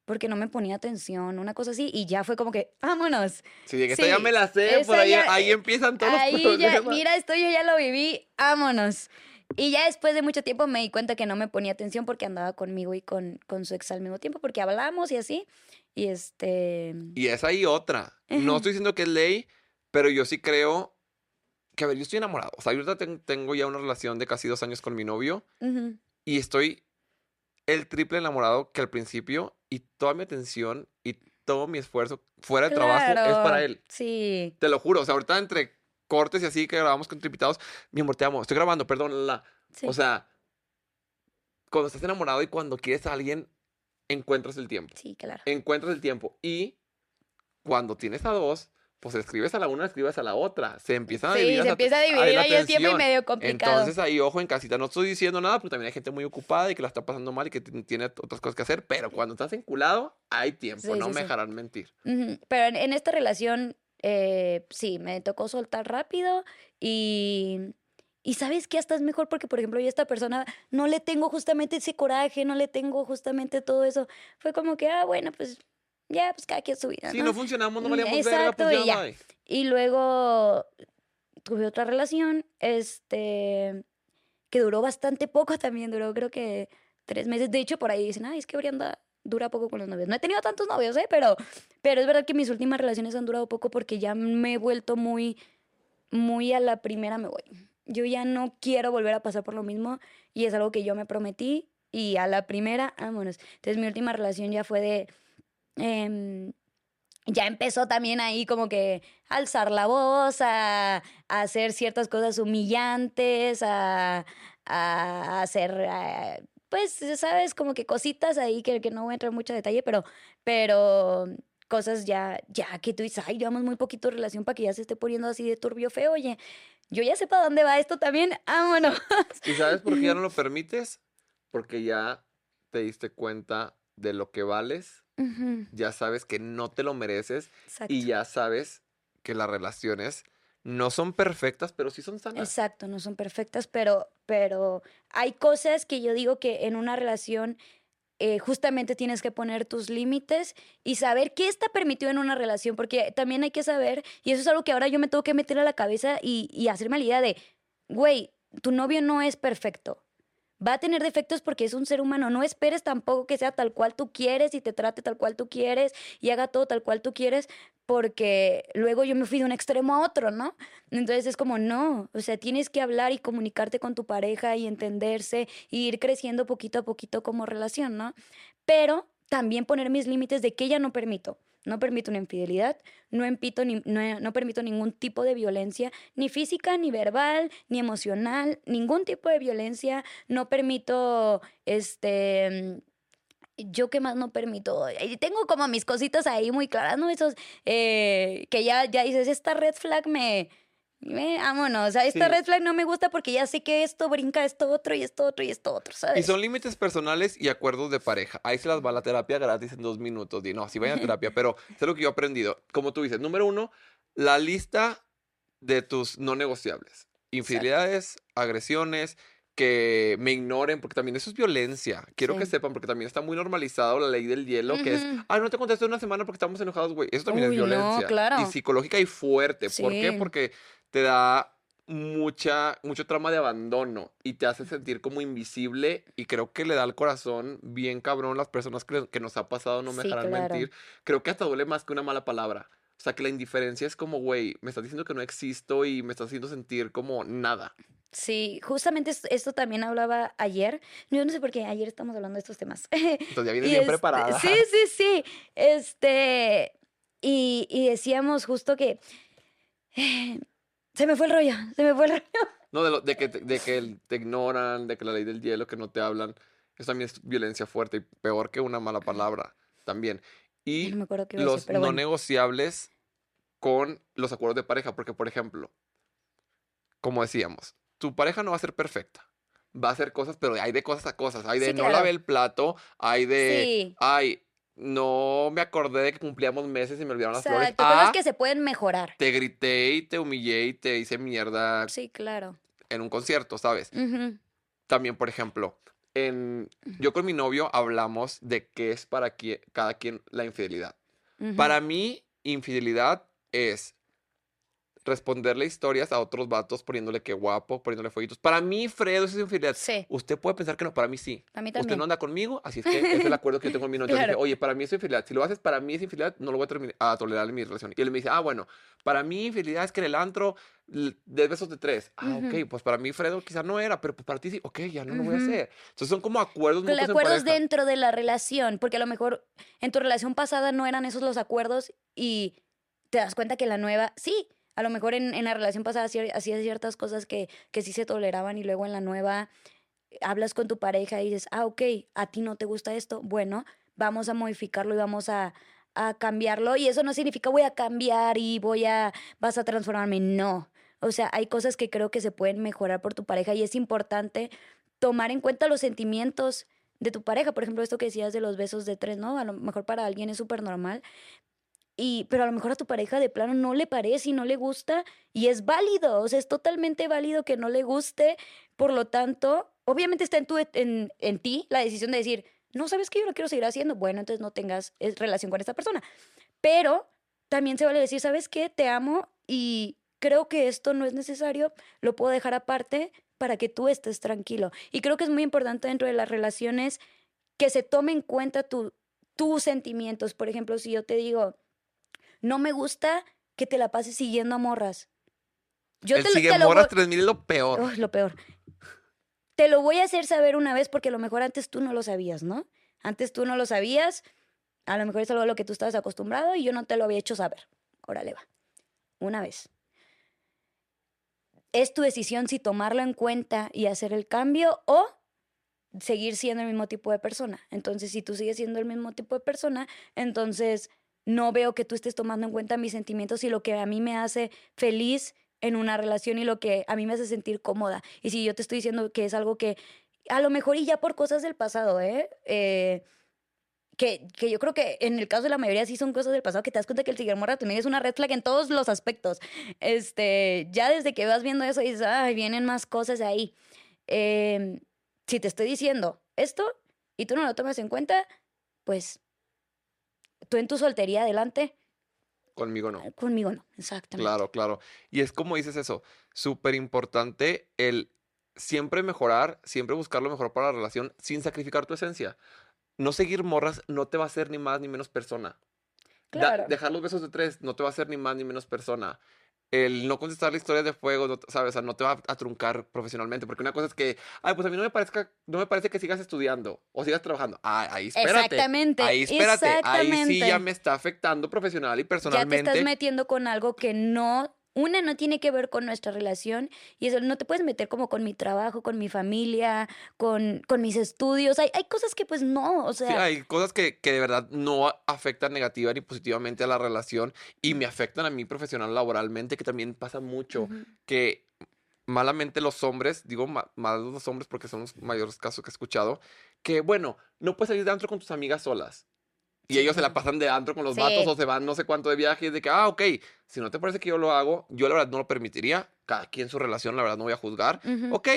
porque no me ponía atención, una cosa así, y ya fue como que, vámonos. De que esta ya sí, me la sé, por ahí, ya- ahí empiezan todos los Ahí ya, problemas. mira, esto yo ya lo viví, vámonos. Y ya después de mucho tiempo me di cuenta que no me ponía atención porque andaba conmigo y con, con su ex al mismo tiempo, porque hablamos y así. Y este. Y es ahí otra. No estoy diciendo que es ley, pero yo sí creo que, a ver, yo estoy enamorado. O sea, yo ahorita ten- tengo ya una relación de casi dos años con mi novio y estoy el triple enamorado que al principio y toda mi atención y todo mi esfuerzo fuera de trabajo es para él. Sí. Te lo juro. O sea, ahorita entre cortes y así que grabamos con invitados, mi amor, te amo. Estoy grabando, perdón. La, sí. O sea, cuando estás enamorado y cuando quieres a alguien, encuentras el tiempo. sí, claro. encuentras el tiempo. Y cuando tienes a dos, pues escribes a la una, escribes a la otra. Se empiezan a Sí, dividir. se esa- empieza a dividir ahí el tiempo y medio complicado. Entonces ahí, ojo en casita, no estoy diciendo nada, pero también hay gente muy ocupada y que la está pasando mal y que tiene otras cosas que hacer. Pero cuando estás enculado, hay tiempo, Sí, no sí, me sí. dejarán mentir. Pero en, en esta relación, eh, sí, me tocó soltar rápido y, y sabes que hasta es mejor porque, por ejemplo, yo a esta persona no le tengo justamente ese coraje, no le tengo justamente todo eso. Fue como que, ah, bueno, pues ya, pues cada quien su vida, Si ¿no? no funcionamos, no Mm, valíamos verga, exacto, pues y ya. Y luego tuve otra relación, este, que duró bastante poco también, duró creo que tres meses. De hecho, por ahí dicen, ay, es que Brianda dura poco con los novios. No he tenido tantos novios, ¿eh? Pero, pero es verdad que mis últimas relaciones han durado poco porque ya me he vuelto muy, muy a la primera me voy. Yo ya no quiero volver a pasar por lo mismo y es algo que yo me prometí y a la primera, vámonos. Entonces mi última relación ya fue de... em, ya empezó también ahí como que alzar la voz, a, a hacer ciertas cosas humillantes, a, a hacer, eh, pues, sabes, como que cositas ahí que, que no voy a entrar en mucho detalle, pero, pero cosas ya, ya que tú dices, ay, llevamos muy poquito relación para que ya se esté poniendo así de turbio feo, oye, yo ya sé para dónde va esto también, vámonos. ¿Y sabes por qué ya no lo permites? Porque ya te diste cuenta de lo que vales, ya sabes que no te lo mereces Exacto. y ya sabes que las relaciones no son perfectas, pero sí son sanas. Exacto, no son perfectas, pero, pero hay cosas que yo digo que en una relación eh, justamente tienes que poner tus límites y saber qué está permitido en una relación, porque también hay que saber, y eso es algo que ahora yo me tengo que meter a la cabeza y, y hacerme la idea de, güey, tu novio no es perfecto. Va a tener defectos porque es un ser humano. No esperes tampoco que sea tal cual tú quieres y te trate tal cual tú quieres y haga todo tal cual tú quieres, porque luego yo me fui de un extremo a otro, ¿no? Entonces es como, no, o sea, tienes que hablar y comunicarte con tu pareja y entenderse y ir creciendo poquito a poquito como relación, ¿no? Pero también poner mis límites de que ya no permito. No permito una infidelidad, no, empito ni- no, permito ningún tipo de violencia, ni física, ni verbal, ni emocional, ningún tipo de violencia. No permito, este, yo qué más no permito. Tengo como mis cositas ahí muy claras, ¿no? Esos eh, que ya, ya dices, esta red flag me... me vámonos, o sea, esta Sí. red flag no me gusta porque ya sé que esto brinca esto otro y esto otro y esto otro, ¿sabes? Y son límites personales y acuerdos de pareja. Ahí se las va la terapia gratis en dos minutos. Y no, así vayan a terapia, pero es lo que yo he aprendido. Como tú dices, número uno, la lista de tus no negociables. Infidelidades, agresiones, que me ignoren, porque también eso es violencia. Quiero que Sí. sepan, porque también está muy normalizado la ley del hielo, que es, ah, no te contesté una semana porque estamos enojados, güey. Eso también Uy, es no, violencia. claro. Y psicológica y fuerte. ¿Por qué? Sí. Porque te da mucha, mucho trauma de abandono y te hace sentir como invisible y creo que le da al corazón bien cabrón las personas que, que nos ha pasado, no me Sí, dejarán claro. mentir. Creo que hasta duele más que una mala palabra. O sea, que la indiferencia es como, güey, me estás diciendo que no existo y me estás haciendo sentir como nada. Sí, justamente es- esto también hablaba ayer. Yo no sé por qué ayer estamos hablando de estos temas. Entonces ya vienes bien este, preparada. Sí, sí, sí. Este, y, y decíamos justo que se me fue el rollo, se me fue el rollo. No, de, lo- de que, de que te ignoran, de que la ley del hielo, que no te hablan. Eso también es violencia fuerte y peor que una mala palabra también. Y no me acuerdo qué iba a decir, los pero no bueno. negociables con los acuerdos de pareja, porque por ejemplo, como decíamos, tu pareja no va a ser perfecta. Va a hacer cosas, pero hay de cosas a cosas. Hay de Sí, no claro. lavé el plato, hay de, Sí. ay, no me acordé de que cumplíamos meses y me olvidaron las flores. Exacto, cosas Ah, que se pueden mejorar. te grité y te humillé y te hice mierda Sí, claro. en un concierto, ¿sabes? También, por ejemplo, en, yo con mi novio hablamos de qué es para quie- cada quien la infidelidad. Para mí, infidelidad es responderle historias a otros vatos poniéndole que guapo, poniéndole fueguitos. Para mí, Fredo, eso es infidelidad. Sí, Usted puede pensar que no, para mí sí. a mí Usted también. no anda conmigo, así es que es el acuerdo que yo tengo con mi novio. Entonces Claro. dije, oye, para mí es infidelidad. Si lo haces para mí es infidelidad, no lo voy a, a tolerar en mi relación. Y él me dice, ah, bueno, para mí infidelidad es que en el antro des besos de tres. Ah, Ujú. ok, pues para mí Fredo quizá no era, pero pues para ti sí. Ok, ya no lo voy a hacer. Entonces son como acuerdos acuerdos dentro de la relación, porque a lo mejor en tu relación pasada no eran esos los acuerdos y te das cuenta que la nueva, sí, a lo mejor en, en la relación pasada hacía hacías ciertas cosas que, que sí se toleraban y luego en la nueva hablas con tu pareja y dices, ah, ok, a ti no te gusta esto, bueno, vamos a modificarlo y vamos a, a cambiarlo y eso no significa voy a cambiar y voy a, vas a transformarme, no. O sea, hay cosas que creo que se pueden mejorar por tu pareja y es importante tomar en cuenta los sentimientos de tu pareja. Por ejemplo, esto que decías de los besos de tres, ¿no? A lo mejor para alguien es súper normal. Y, pero a lo mejor a tu pareja de plano no le parece y no le gusta y es válido, o sea, es totalmente válido que no le guste, por lo tanto, obviamente está en, tu, en, en ti la decisión de decir, no, ¿sabes que Yo lo quiero seguir haciendo, bueno, entonces no tengas eh, relación con esta persona, pero también se vale decir, ¿sabes qué? Te amo y creo que esto no es necesario, lo puedo dejar aparte para que tú estés tranquilo. Y creo que es muy importante dentro de las relaciones que se tome en cuenta tu, tus sentimientos. Por ejemplo, si yo te digo, no me gusta que te la pases siguiendo a morras. Yo el te, lo- sigue te morras voy- 3000 es lo peor. Lo peor. Te lo voy a hacer saber una vez porque a lo mejor antes tú no lo sabías, ¿no? Antes tú no lo sabías. A lo mejor es algo a lo que tú estabas acostumbrado y yo no te lo había hecho saber. Órale, va. Una vez. Es tu decisión si tomarlo en cuenta y hacer el cambio o seguir siendo el mismo tipo de persona. Entonces, si tú sigues siendo el mismo tipo de persona, entonces no veo que tú estés tomando en cuenta mis sentimientos y lo que a mí me hace feliz en una relación y lo que a mí me hace sentir cómoda. Y si yo te estoy diciendo que es algo que a lo mejor y ya por cosas del pasado, ¿eh? eh que, que, yo creo que en el caso de la mayoría sí son cosas del pasado que te das cuenta que el seguir morra también es una red flag en todos los aspectos. Este, ya desde que vas viendo eso dices, ay, vienen más cosas ahí. Eh, si te estoy diciendo esto y tú no lo tomas en cuenta, pues tú en tu soltería adelante. Conmigo no. Conmigo no, exactamente. Claro, claro. Y es como dices eso, súper importante el siempre mejorar, siempre buscar lo mejor para la relación sin sacrificar tu esencia. No seguir morras no te va a hacer ni más ni menos persona. Claro. dejar los besos de tres no te va a hacer ni más ni menos persona el no contestar la historia de fuego, no, ¿sabes? O sea, no te va a truncar profesionalmente. Porque una cosa es que, ay, pues a mí no me, parezca, no me parece que sigas estudiando o sigas trabajando. Ah, ahí espérate. Exactamente. Ahí espérate. Ahí sí ya me está afectando profesional y personalmente. Ya te estás metiendo con algo que no una no tiene que ver con nuestra relación y eso no te puedes meter como con mi trabajo, con mi familia, con, con mis estudios. Hay, hay cosas que pues no, o sea... Sí, hay cosas que, que de verdad no afectan negativa ni positivamente a la relación y me afectan a mí profesional laboralmente, que también pasa mucho, que malamente los hombres, digo más los hombres porque son los mayores casos que he escuchado, que bueno, no puedes salir de antro con tus amigas solas. Y ellos se la pasan de antro con los vatos o se van no sé cuánto de viaje y de que, ah, ok, si no te parece que yo lo hago, yo la verdad no lo permitiría. Cada quien su relación, la verdad no voy a juzgar. Ok,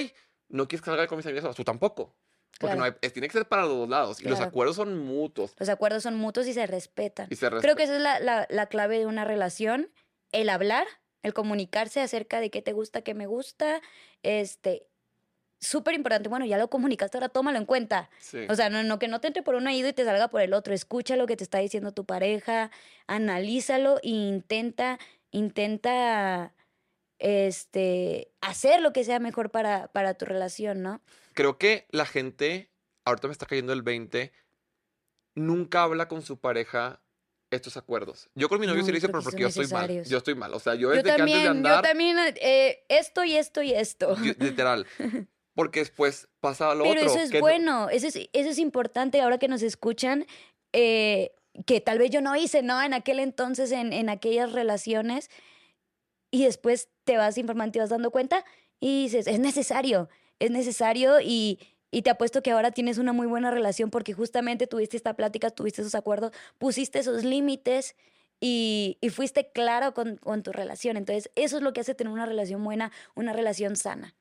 no quieres que salga con mis amigas, tú tampoco. Porque no hay, tiene que ser para los dos lados. Y los acuerdos son mutuos. Los acuerdos son mutuos y se respetan. Creo que esa es la, la, la clave de una relación. El hablar, el comunicarse acerca de qué te gusta, qué me gusta, este, súper importante, bueno, ya lo comunicaste, ahora tómalo en cuenta. O sea, no, no, que no te entre por un oído y te salga por el otro. Escucha lo que te está diciendo tu pareja, analízalo e intenta, intenta este, hacer lo que sea mejor para, para tu relación, ¿no? Creo que la gente, ahorita me está cayendo el 20, nunca habla con su pareja estos acuerdos. Yo con mi novio sí lo hice, pero porque yo estoy mal. Yo estoy mal. O sea, yo desde que antes de andar. Yo también, eh, esto y esto y esto. literal. porque después pasa lo otro. Pero eso es bueno, eso es, eso es importante ahora que nos escuchan, eh, que tal vez yo no hice, ¿no? En aquel entonces, en, en aquellas relaciones, y después te vas informando, te vas dando cuenta y dices, es necesario, es necesario y, y te apuesto que ahora tienes una muy buena relación porque justamente tuviste esta plática, tuviste esos acuerdos, pusiste esos límites y, y, fuiste claro con, con, tu relación. Entonces, eso es lo que hace tener una relación buena, una relación sana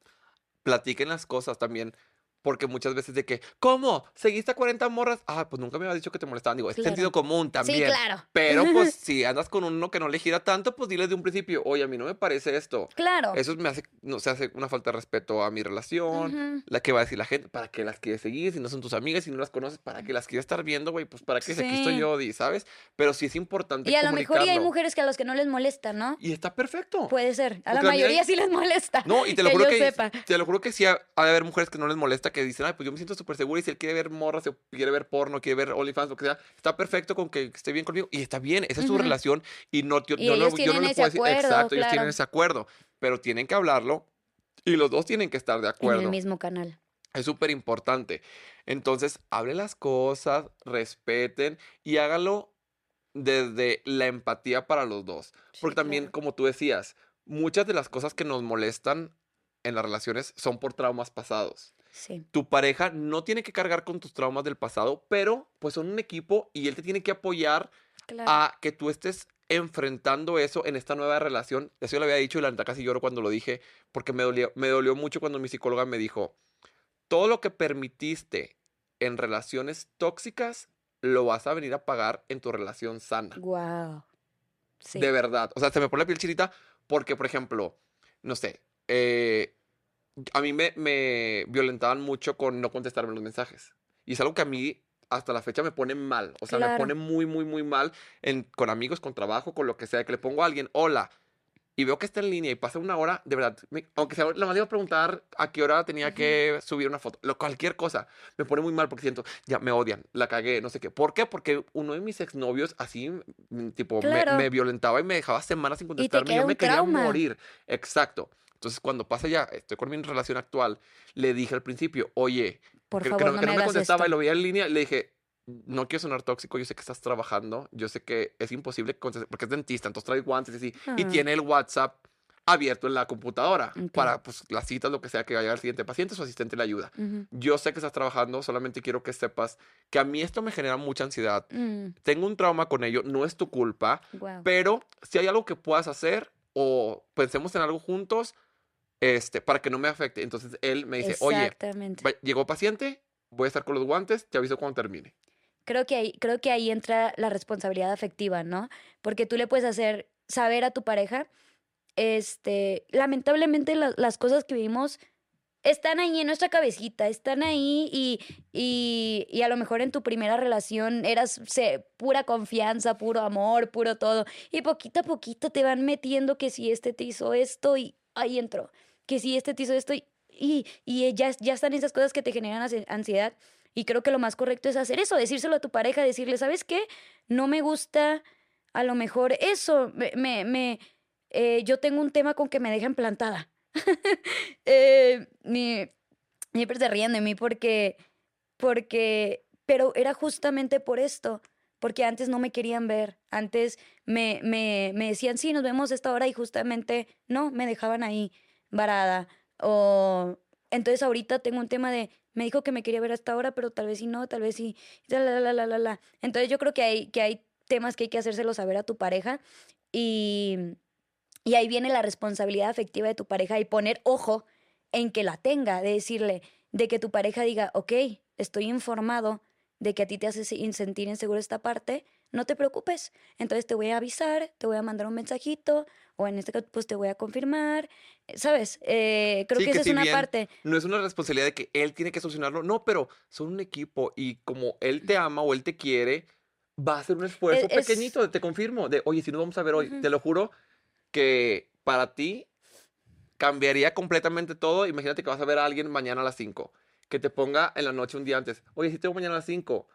platiquen las cosas también. Porque muchas veces de que, ¿cómo? ¿Seguiste a 40 morras? Ah, pues nunca me había dicho que te molestaban. Digo, es sentido común también. Sí, claro. Pero pues si andas con uno que no le gira tanto, pues dile de un principio, oye, a mí no me parece esto. Claro. Eso me hace, no se hace una falta de respeto a mi relación. La que va a decir la gente, ¿para qué las quieres seguir? Si no son tus amigas, si no las conoces, ¿para qué las quieres estar viendo, güey? Pues para qué sí. aquí estoy yo, ¿sabes? Pero sí es importante. Y a lo mejor y hay mujeres que a los que no les molesta, ¿no? Y está perfecto. Puede ser. A la mayoría sí les molesta. No, y te lo juro que, te lo juro que sí ha de haber mujeres que no les molesta que dicen, ay, pues yo me siento súper seguro y si él quiere ver morras, o quiere ver porno, quiere ver OnlyFans, lo que sea, está perfecto con que esté bien conmigo y está bien, esa es su relación y no, yo, no, lo puedo decir, exacto, ellos tienen ese acuerdo, pero tienen que hablarlo y los dos tienen que estar de acuerdo. En el mismo canal. Es súper importante. Entonces, hable las cosas, respeten y hágalo desde la empatía para los dos. Porque también, como tú decías, muchas de las cosas que nos molestan en las relaciones son por traumas pasados. Tu pareja no tiene que cargar con tus traumas del pasado, pero pues son un equipo y él te tiene que apoyar a que tú estés enfrentando eso en esta nueva relación. Eso yo lo había dicho y la neta casi lloro cuando lo dije, porque me dolió, me dolió mucho cuando mi psicóloga me dijo, todo lo que permitiste en relaciones tóxicas, lo vas a venir a pagar en tu relación sana. Wow. De verdad. O sea, se me pone la piel chirita porque, por ejemplo, no sé, eh, a mí me, me violentaban mucho con no contestarme los mensajes. Y es algo que a mí hasta la fecha me pone mal. O sea, me pone muy, muy, muy mal en, con amigos, con trabajo, con lo que sea, que le pongo a alguien, hola. y veo que está en línea y pasa una hora, de verdad, me- aunque sea, la más iba a preguntar a qué hora tenía que subir una foto, lo, cualquier cosa, me pone muy mal porque siento, ya me odian, la cagué, no sé qué. ¿Por qué? Porque uno de mis exnovios así, mm, tipo, me- Claro. me, violentaba y me dejaba semanas sin te contestarme y yo me quería trauma. morir. Exacto. Entonces, cuando pasa ya, estoy con mi relación actual, le dije al principio, oye, Por que, que favor, no, no, que me no me hagas contestaba esto. y lo veía en línea, le dije, no quiero sonar tóxico, yo sé que estás trabajando, yo sé que es imposible, que conteste- porque es dentista, entonces trae guantes y así, y Ah. tiene el WhatsApp abierto en la computadora Ok. para pues, las citas, lo que sea que vaya al siguiente paciente, su asistente le ayuda. Ujú. Yo sé que estás trabajando, solamente quiero que sepas que a mí esto me genera mucha ansiedad. Mm, Tengo un trauma con ello, no es tu culpa, guau. pero si hay algo que puedas hacer o pensemos en algo juntos, este, para que no me afecte. Entonces él me dice, oye, llegó paciente, voy a estar con los guantes, te aviso cuando termine. Creo que ahí, creo que ahí entra la responsabilidad afectiva, ¿no? Porque tú le puedes hacer saber a tu pareja, este, lamentablemente la- las cosas que vivimos están ahí en nuestra cabecita, están ahí y, y, y a lo mejor en tu primera relación eras se- pura confianza, puro amor, puro todo. Y poquito a poquito te van metiendo que si este te hizo esto y ahí entró, que si este te hizo esto y, y, y ya, ya están esas cosas que te generan ansi- ansiedad. Y creo que lo más correcto es hacer eso, decírselo a tu pareja, decirle, ¿sabes qué? No me gusta a lo mejor eso, me, me, eh, yo tengo un tema con que me dejan plantada. eh, mi, siempre se ríen de mí porque, porque, pero era justamente por esto, porque antes no me querían ver, antes me, me, me decían, sí, nos vemos esta hora y justamente no, me dejaban ahí varada. O entonces ahorita tengo un tema de, me dijo que me quería ver a esta hora, pero tal vez sí no, tal vez sí, la, la, la, la, la. Entonces yo creo que hay, que hay temas que hay que hacérselo saber a tu pareja y, y ahí viene la responsabilidad afectiva de tu pareja y poner ojo en que la tenga, de decirle, de que tu pareja diga, ok, estoy informado de que a ti te hace se- sentir inseguro esta parte, no te preocupes. Entonces te voy a avisar, te voy a mandar un mensajito, o en este caso, pues te voy a confirmar. eh, ¿Sabes? Eh, creo Sí, que que esa si es una parte. No es una responsabilidad de que él tiene que solucionarlo, no, pero son un equipo y como él te ama o él te quiere, va a hacer un esfuerzo es- pequeñito, te confirmo, de, oye, si nos vamos a ver hoy, te lo juro que para ti cambiaría completamente todo. Imagínate que vas a ver a alguien mañana a las 5, que te ponga en la noche un día antes, oye, si te veo mañana a las 5.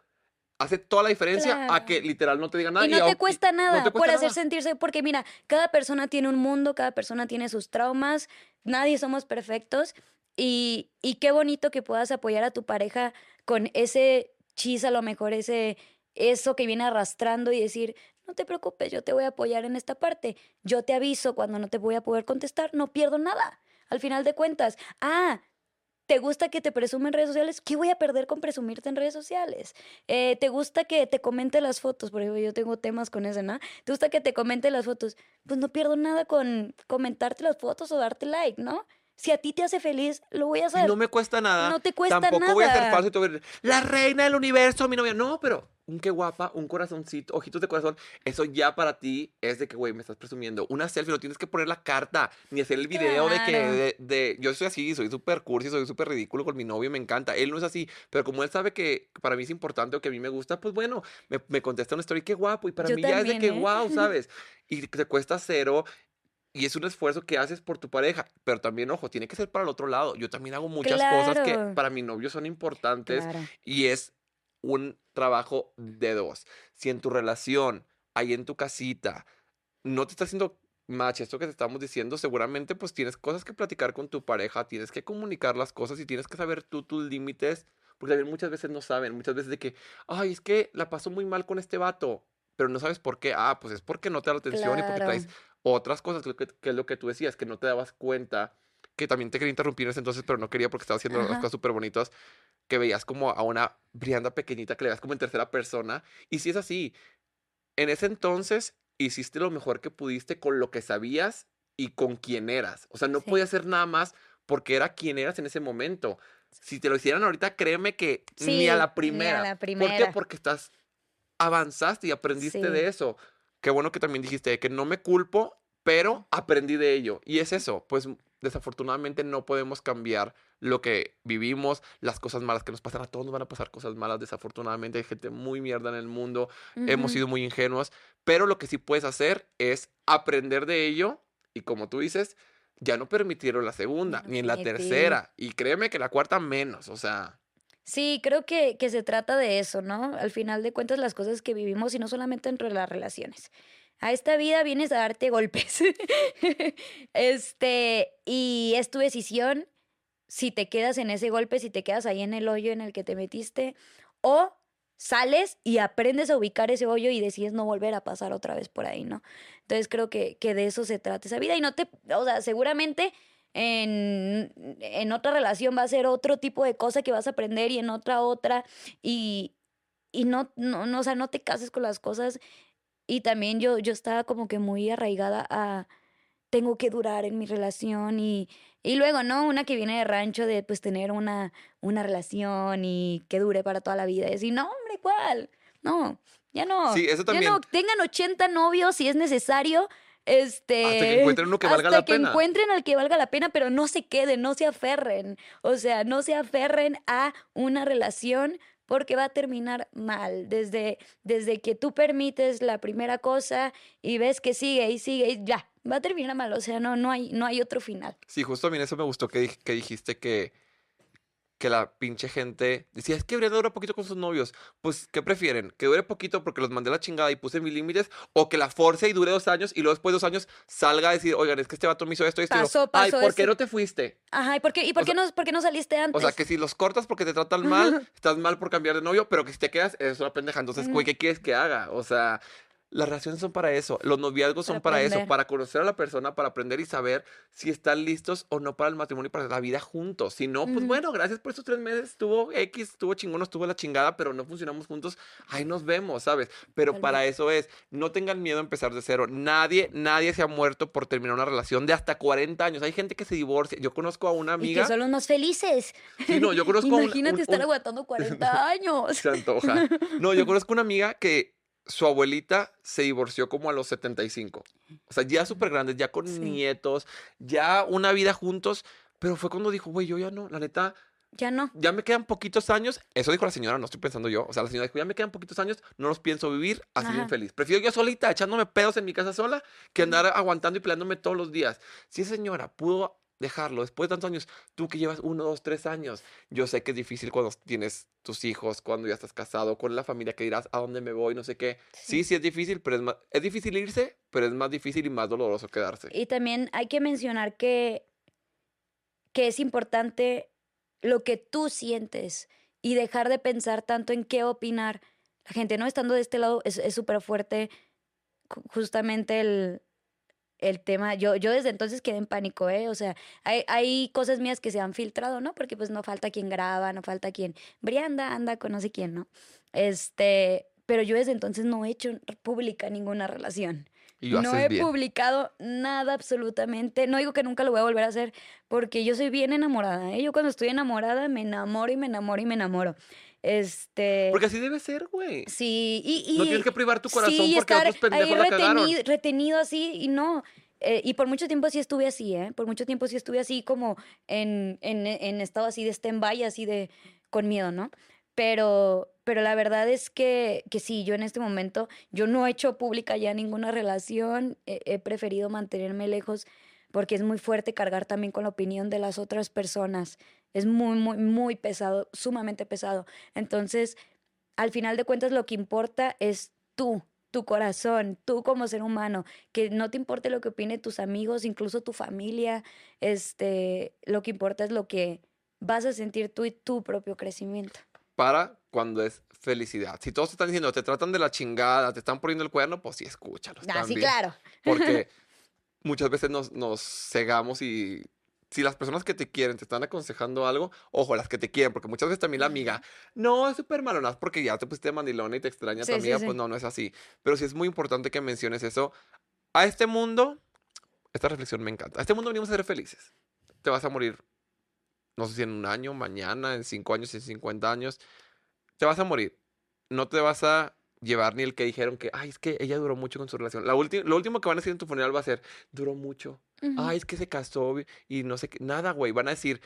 Hace toda la diferencia a que literal no te diga nada. Y no te cuesta nada te por hacer sentirse, porque mira, cada persona tiene un mundo, cada persona tiene sus traumas, nadie somos perfectos y, y qué bonito que puedas apoyar a tu pareja con ese chis, a lo mejor ese, eso que viene arrastrando y decir, no te preocupes, yo te voy a apoyar en esta parte, yo te aviso cuando no te voy a poder contestar, no pierdo nada. Al final de cuentas, ah, ¿Te gusta que te presumen en redes sociales? ¿Qué voy a perder con presumirte en redes sociales? Eh, ¿Te gusta que te comente las fotos? Por ejemplo, yo tengo temas con eso, ¿no? ¿Te gusta que te comente las fotos? Pues no pierdo nada con comentarte las fotos o darte like, ¿no? Si a ti te hace feliz, lo voy a hacer. no me cuesta nada. No te cuesta Tampoco voy a nada. falso y te voy a decir, la reina del universo, mi novia. No, pero un qué guapa, un corazoncito, ojitos de corazón. Eso ya para ti es de que, güey, me estás presumiendo. Una selfie, no tienes que poner la carta, ni hacer el video de que, de, de- yo soy así, soy súper cursi, soy súper ridículo con mi novio, me encanta. Él no es así, pero como él sabe que para mí es importante o que a mí me gusta, pues bueno, me, me contesta una story, qué guapo. Y para Yo mí ya es de que, ¿eh? wow, ¿sabes? Y te cuesta cero. Y es un esfuerzo que haces por tu pareja, pero también, ojo, tiene que ser para el otro lado. Yo también hago muchas cosas que para mi novio son importantes Claro. y es un trabajo de dos. Si en tu relación, ahí en tu casita, no te está haciendo match esto que te estamos diciendo, seguramente pues tienes cosas que platicar con tu pareja, tienes que comunicar las cosas y tienes que saber tú tus límites, porque también muchas veces no saben, muchas veces de que, ay, es que la pasó muy mal con este vato, pero no sabes por qué. Ah, pues es porque no te da la atención y porque traes otras cosas, que, que- es lo que tú decías, que no te dabas cuenta, que también te quería interrumpir en ese entonces, pero no quería porque estaba haciendo las Ajá. cosas súper bonitas, que veías como a una Brianda pequeñita que le veías como en tercera persona. Y si es así, en ese entonces hiciste lo mejor que pudiste con lo que sabías y con quien eras. O sea, no Sí. podías hacer nada más porque era quien eras en ese momento. Si te lo hicieran ahorita, créeme que ni a ni la a primera. la ¿Por qué? primera. Porque estás avanzaste y aprendiste Sí. de eso. Qué bueno que también dijiste que no me culpo, pero aprendí de ello. Y es eso, pues desafortunadamente no podemos cambiar lo que vivimos, las cosas malas que nos pasan. A todos nos van a pasar cosas malas, desafortunadamente. Hay gente muy mierda en el mundo, hemos sido muy ingenuos, pero lo que sí puedes hacer es aprender de ello Y como tú dices, ya no permitieron la segunda, No, ni en la tercera. Y créeme que la cuarta menos, o sea. Sí, creo que, que se trata de eso, ¿no? Al final de cuentas, las cosas que vivimos y no solamente entre las relaciones. A esta vida vienes a darte golpes. este, y es tu decisión si te quedas en ese golpe, si te quedas ahí en el hoyo en el que te metiste, o sales y aprendes a ubicar ese hoyo y decides no volver a pasar otra vez por ahí, ¿no? Entonces creo que, que de eso se trata esa vida y no te, o sea, seguramente en, en otra relación va a ser otro tipo de cosa que vas a aprender y en otra otra y, y no, no, no, o sea, no te cases con las cosas y también yo, yo estaba como que muy arraigada a tengo que durar en mi relación y, y luego, ¿no? Una que viene de rancho de pues tener una, una relación y que dure para toda la vida y decir, no, hombre, ¿cuál? No, ya no. Sí, eso Ya también. no, tengan 80 novios si es necesario. Este, Hasta que encuentren uno que valga hasta la que pena. encuentren al que valga la pena, pero no se queden, no se aferren. O sea, no se aferren a una relación porque va a terminar mal. Desde, desde que tú permites la primera cosa y ves que sigue y sigue y ya, va a terminar mal. O sea, no, no, hay, no hay otro final. Sí, justo a mí eso me gustó que, que dijiste que, que la pinche gente decía, es que Brianda dura poquito con sus novios. Pues, ¿qué prefieren? ¿Que dure poquito porque los mandé a la chingada y puse mis límites? ¿O que la force y dure dos años y luego después de dos años salga a decir, oigan, es que este vato me hizo esto y esto? Pasó, Ay, ¿por qué ese- no te fuiste? Ajá, ¿y por qué, y por O qué sea- no, por qué no saliste antes? O sea, que si los cortas porque te tratan mal, estás mal por cambiar de novio, pero que si te quedas, es una pendeja. Entonces, güey, ¿qué quieres que haga? O sea, las relaciones son para eso, los noviazgos son Para eso, para conocer a la persona, para aprender y saber si están listos o no para el matrimonio y para la vida juntos. Si no, pues bueno, gracias por estos tres meses, estuvo X, estuvo chingón, estuvo la chingada, pero no funcionamos juntos, ahí nos vemos, ¿sabes? Pero para eso es, no tengan miedo a empezar de cero. Nadie, nadie se ha muerto por terminar una relación de hasta 40 años. Hay gente que se divorcia. Yo conozco a una y amiga. que son los más felices. Sí, no, yo conozco a un- Imagínate un- estar un- aguantando 40 años. se antoja. No, yo conozco una amiga que su abuelita se divorció como a los 75. O sea, ya súper grandes, ya con Sí. nietos, ya una vida juntos. Pero fue cuando dijo, güey, yo ya no, la neta, Ya no. ya me quedan poquitos años. Eso dijo la señora, no estoy pensando yo. O sea, la señora dijo, ya me quedan poquitos años, no los pienso vivir así bien feliz. Prefiero yo solita, echándome pedos en mi casa sola, que andar aguantando y peleándome todos los días. Si esa señora pudo dejarlo después de tantos años, tú que llevas uno, dos, tres años, yo sé que es difícil cuando tienes tus hijos, cuando ya estás casado, con la familia que dirás, ¿a dónde me voy? No sé qué. Sí, sí es difícil, pero es más, es difícil irse, pero es más difícil y más doloroso quedarse. Y también hay que mencionar que, que es importante lo que tú sientes y dejar de pensar tanto en qué opinar. La gente no estando de este lado es es súper fuerte ju- justamente el, el tema. Yo, yo desde entonces quedé en pánico, ¿eh? O sea, hay, hay cosas mías que se han filtrado, ¿no? Porque pues no falta quien graba, no falta quien... Brianda anda con no sé quién, ¿no? Este... Pero yo desde entonces no he hecho pública ninguna relación. Y lo No haces he bien. publicado nada absolutamente. No digo que nunca lo voy a volver a hacer porque yo soy bien enamorada. ¿eh? Yo cuando estoy enamorada me enamoro y me enamoro y me enamoro. Este. Porque así debe ser, güey. sí, y, y- No tienes que privar tu corazón sí, porque estar otros pendejos ahí la cagaron. retenido, retenido así y no. Eh, y por mucho tiempo sí estuve así, ¿eh? Por mucho tiempo sí estuve así como en, en, en estado así de stand-by, así de con miedo, ¿no? Pero, pero la verdad es que, que sí, yo en este momento, yo no he hecho pública ya ninguna relación, he preferido mantenerme lejos porque es muy fuerte cargar también con la opinión de las otras personas. Es muy, muy, muy pesado, sumamente pesado. Entonces, al final de cuentas, lo que importa es tú, tu corazón, tú como ser humano, que no te importe lo que opine tus amigos, incluso tu familia, este, lo que importa es lo que vas a sentir tú y tu propio crecimiento. para cuando es felicidad. Si todos te están diciendo, te tratan de la chingada, te están poniendo el cuerno, pues sí, escúchalos Ah, sí, claro. Porque muchas veces nos, nos cegamos y si las personas que te quieren te están aconsejando algo, ojo, las que te quieren, porque muchas veces también la amiga, no, es súper malonaz porque ya te pusiste mandilona y te extraña Sí, tu sí, amiga, sí. pues no, no es así. Pero sí es muy importante que menciones eso. A este mundo, esta reflexión me encanta. A este mundo venimos a ser felices. Te vas a morir, no sé si en un año, mañana, en cinco años, en 50 años. Te vas a morir. No te vas a llevar ni el que dijeron que, ay, es que ella duró mucho con su relación. La lo último que van a decir en tu funeral va a ser, duró mucho. Ay, es que se casó y no sé qué. Nada, güey. Van a decir,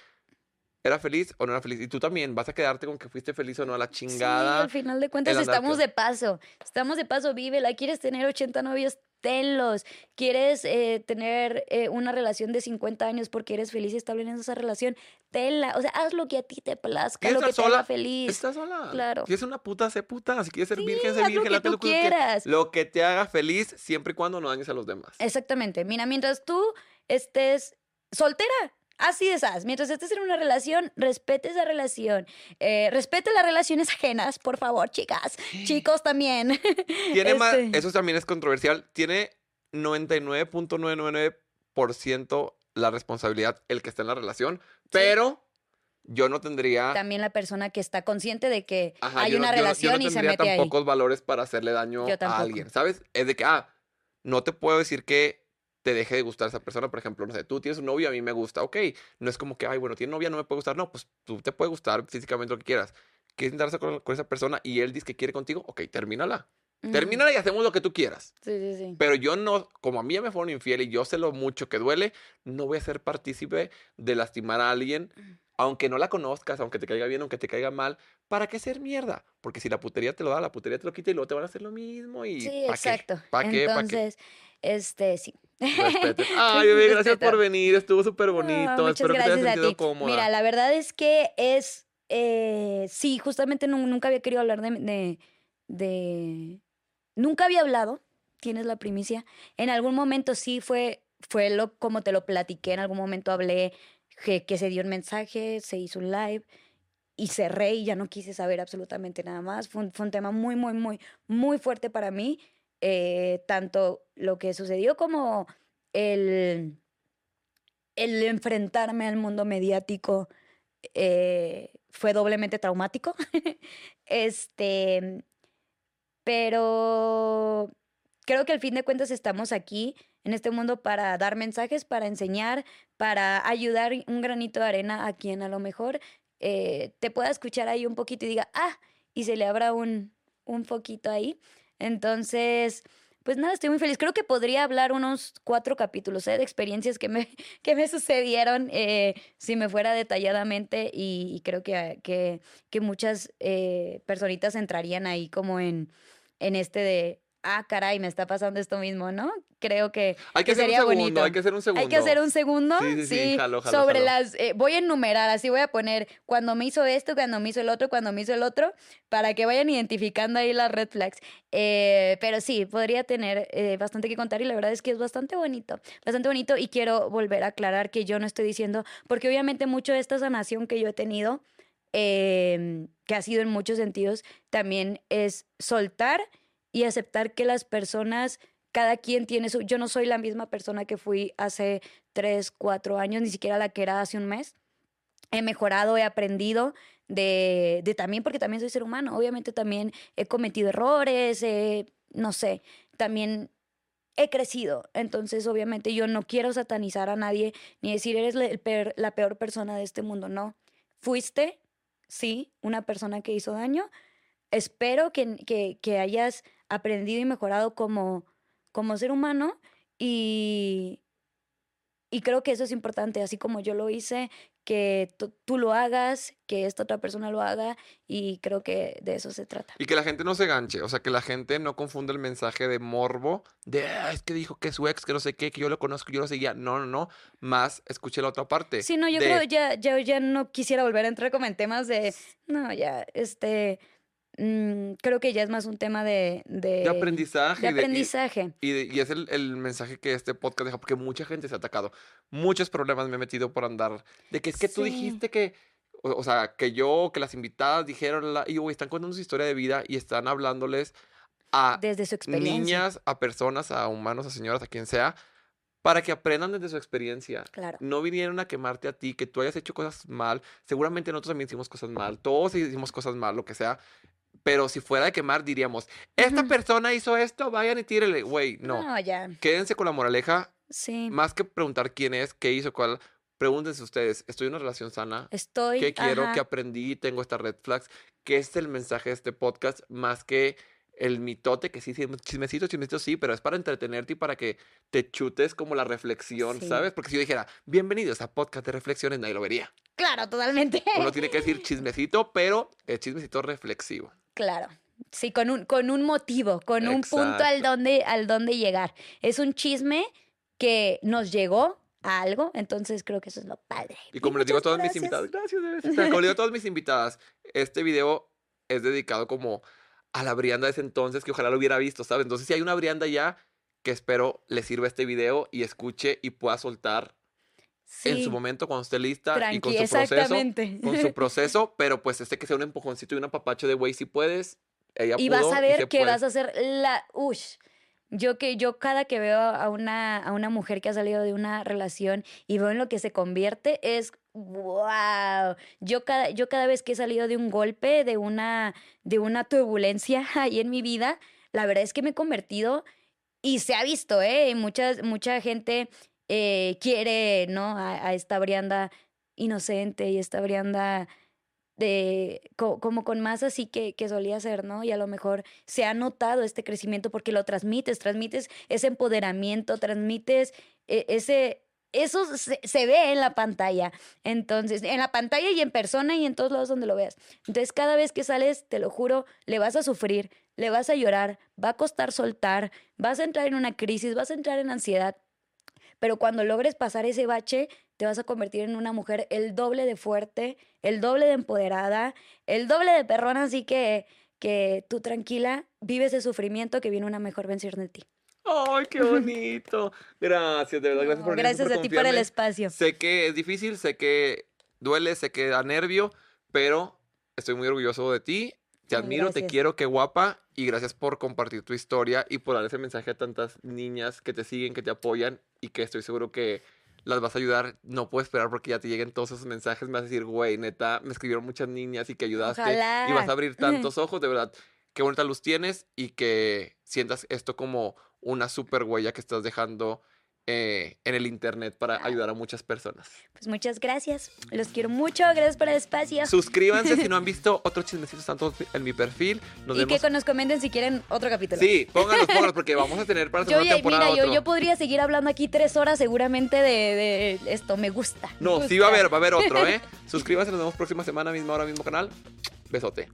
¿era feliz o no era feliz? Y tú también vas a quedarte con que fuiste feliz o no a la Sí, chingada. al final de cuentas estamos de paso. Estamos de paso, vive. ¿La quieres tener 80 novios? Tenlos. ¿Quieres eh, tener eh, una relación de 50 años porque eres feliz y estable en esa relación? Tenla. O sea, haz lo que a ti te plazca, lo que te haga feliz. Estás sola. Claro. Si es una puta, sé puta. Si quieres ser Sí, virgen, sé virgen. lo que tú lo que- quieras. Lo que te haga feliz siempre y cuando no dañes a los demás. Exactamente. Mira, mientras tú estés soltera, así de esas. Mientras estés en una relación, respete esa relación. Eh, respete las relaciones ajenas, por favor, chicas. Chicos también. Tiene más, Este, eso también es controversial. Tiene 99.999% la responsabilidad el que está en la relación, pero yo no tendría. También la persona que está consciente de que Ajá, hay yo no- una yo no- yo no relación y se tendría mete tan ahí. pocos valores para hacerle daño a alguien, ¿sabes? Es de que, ah, no te puedo decir que te deje de gustar esa persona, por ejemplo, no sé, tú tienes un novio, a mí me gusta, ok, no es como que, ay, bueno, tiene novia, no me puede gustar, no, pues tú te puede gustar físicamente lo que quieras. ¿Quieres intentarse con, con esa persona y él dice que quiere contigo? Ok, termínala. Termínala y hacemos lo que tú quieras. Sí, sí, sí. Pero yo no, como a mí ya me fueron infiel y yo sé lo mucho que duele, no voy a ser partícipe de lastimar a alguien, aunque no la conozcas, aunque te caiga bien, aunque te caiga mal. ¿Para qué ser mierda? Porque si la putería te lo da, la putería te lo quita y luego te van a hacer lo mismo y Sí, ¿pa' exacto. qué? ¿Para qué? ¿Para qué? Entonces, este, sí. Respeten. Ay, bebé, gracias por venir. Estuvo súper bonito. No, Espero que te hayas sentido ti. cómoda. Mira, la verdad es que es, eh, sí, justamente nu- nunca había querido hablar de, de, de- nunca había hablado, tienes la primicia. En algún momento sí fue, fue lo como te lo platiqué, en algún momento hablé que, que se dio un mensaje, se hizo un live y cerré y ya no quise saber absolutamente nada más. Fue un, tema muy, muy, muy, muy fuerte para mí, eh, tanto lo que sucedió como el el enfrentarme al mundo mediático eh, fue doblemente traumático. este, pero creo que al fin de cuentas estamos aquí en este mundo para dar mensajes, para enseñar, para ayudar un granito de arena a quien a lo mejor eh, te pueda escuchar ahí un poquito y diga, ah, y se le abra un, un poquito ahí. Entonces, pues nada, estoy muy feliz. Creo que podría hablar unos cuatro capítulos ¿eh? de experiencias que me, que me sucedieron eh, si me fuera detalladamente y, creo que, que, que muchas personitas entrarían ahí como en, en este de, ah, caray, me está pasando esto mismo, ¿no? Creo que, hay que, que hacer un sería segundo. bonito. Hay que hacer un segundo. hay que hacer un segundo. Sí, sí, sí, jalo, jalo, sobre jalo. las. eh, voy a enumerar, así voy a poner cuando me hizo esto, cuando me hizo el otro, cuando me hizo el otro, para que vayan identificando ahí las red flags. Eh, pero sí, podría tener eh, bastante que contar y la verdad es que es bastante bonito. Bastante bonito y quiero volver a aclarar que yo no estoy diciendo, porque obviamente mucho de esta sanación que yo he tenido, eh, que ha sido en muchos sentidos, también es soltar y aceptar que las personas cada quien tiene su... Yo no soy la misma persona que fui hace tres, cuatro años, ni siquiera la que era hace un mes. He mejorado, he aprendido de, de también, porque también soy ser humano. Obviamente también he cometido errores, no sé, también he crecido. Entonces, obviamente yo no quiero satanizar a nadie ni decir eres la, peor- la peor persona de este mundo. No. Fuiste, sí, una persona que hizo daño. Espero que, que, que hayas aprendido y mejorado como, como ser humano y, y creo que eso es importante, así como yo lo hice, que tú- lo hagas, que esta otra persona lo haga y creo que de eso se trata. Y que la gente no se ganche, o sea, que la gente no confunda el mensaje de morbo, de "Ah, es que dijo que es su ex, que no sé qué, que yo lo conozco, yo lo seguía. No, no, no. Más escuché la otra parte. Sí, no, yo de- creo ya, ya, ya no quisiera volver a entrar como en temas de, no, ya, este, mm, creo que ya es más un tema de... De, de aprendizaje. de y de- y- aprendizaje. Y, y es el, el mensaje que este podcast deja, porque mucha gente se ha atacado. Muchos problemas me he metido por andar. De que es que tú dijiste que, o, o sea, que yo, que las invitadas dijeron, la, y están contando su historia de vida y están hablándoles a desde su experiencia. niñas, a personas, a humanos, a señoras, a quien sea, para que aprendan desde su experiencia. Claro. No vinieron a quemarte a ti, que tú hayas hecho cosas mal. Seguramente nosotros también hicimos cosas mal. Todos hicimos cosas mal, lo que sea. Pero si fuera de quemar, diríamos, esta persona hizo esto, vayan y tírele. Güey, no. No, ya, Quédense con la moraleja. sí. Más que preguntar quién es, qué hizo, cuál. Pregúntense ustedes, ¿estoy en una relación sana? Estoy... ¿Qué quiero? ajá. ¿Qué aprendí? Tengo estas red flags. ¿Qué es el mensaje de este podcast? Más que el mitote, que sí, sí, chismecito, chismecito, sí, pero es para entretenerte y para que te chutes como la reflexión, Sí. ¿sabes? Porque si yo dijera, bienvenidos a podcast de reflexiones, nadie lo vería. Claro, totalmente. Uno tiene que decir chismecito, pero el chismecito reflexivo. Claro, Sí, con un, con un motivo, con un punto al donde, al donde llegar. Es un chisme que nos llegó a algo, entonces creo que eso es lo padre. Y como les digo a todas mis invitadas, gracias, como les digo a todas mis invitadas, este video es dedicado como a la Brianda de ese entonces, que ojalá lo hubiera visto, ¿sabes? Entonces, si hay una Brianda ya, que espero le sirva este video y escuche y pueda soltar en su momento cuando esté lista y con su proceso, con su proceso, pero pues este que sea un empujoncito y un apapacho de güey si puedes, ella y vas a ver que vas a hacer la ush. Yo que yo cada que veo a una a una mujer que ha salido de una relación y veo en lo que se convierte es wow. Yo cada yo cada vez que he salido de un golpe, de una de una turbulencia ahí en mi vida, la verdad es que me he convertido y se ha visto, ¿eh? Muchas, mucha gente eh, quiere, ¿no? A, esta Brianda inocente y esta Brianda de, como con más así que, que solía ser, ¿no? Y a lo mejor se ha notado este crecimiento porque lo transmites, transmites ese empoderamiento, transmites e, ese... Eso se, se, ve en la pantalla. Entonces, en la pantalla y en persona y en todos lados donde lo veas. Entonces, cada vez que sales, te lo juro, le vas a sufrir, le vas a llorar, va a costar soltar, vas a entrar en una crisis, vas a entrar en ansiedad, pero cuando logres pasar ese bache, te vas a convertir en una mujer el doble de fuerte, el doble de empoderada, el doble de perrona, así que, que tú tranquila, vives de sufrimiento que viene una mejor versión de ti. ¡Ay, qué bonito! Gracias, de verdad, gracias por Gracias a ti por el espacio. Sé que es difícil, sé que duele, sé que da nervio, pero estoy muy orgulloso de ti. Te admiro, te quiero, qué guapa. Y gracias por compartir tu historia y por dar ese mensaje a tantas niñas que te siguen, que te apoyan y que estoy seguro que las vas a ayudar. No puedo esperar porque ya te lleguen todos esos mensajes. Me vas a decir, güey, neta, me escribieron muchas niñas y que ayudaste. Y vas a abrir tantos ojos, de verdad. Qué bonita luz tienes y que sientas esto como una super huella que estás dejando eh, en el internet para ayudar a muchas personas. Pues muchas gracias. Los quiero mucho. Gracias por el espacio. Suscríbanse si no han visto otros chismecitos tanto en mi perfil. y que nos comenten si quieren otro capítulo. Sí, pónganos, pónganos, porque vamos a tener para la segunda temporada. Mira, yo, yo, podría seguir hablando aquí tres horas seguramente de, esto. Me gusta. No, sí va a haber, va a haber otro, ¿eh? Suscríbanse, nos vemos próxima semana, misma hora, mismo canal. Besote.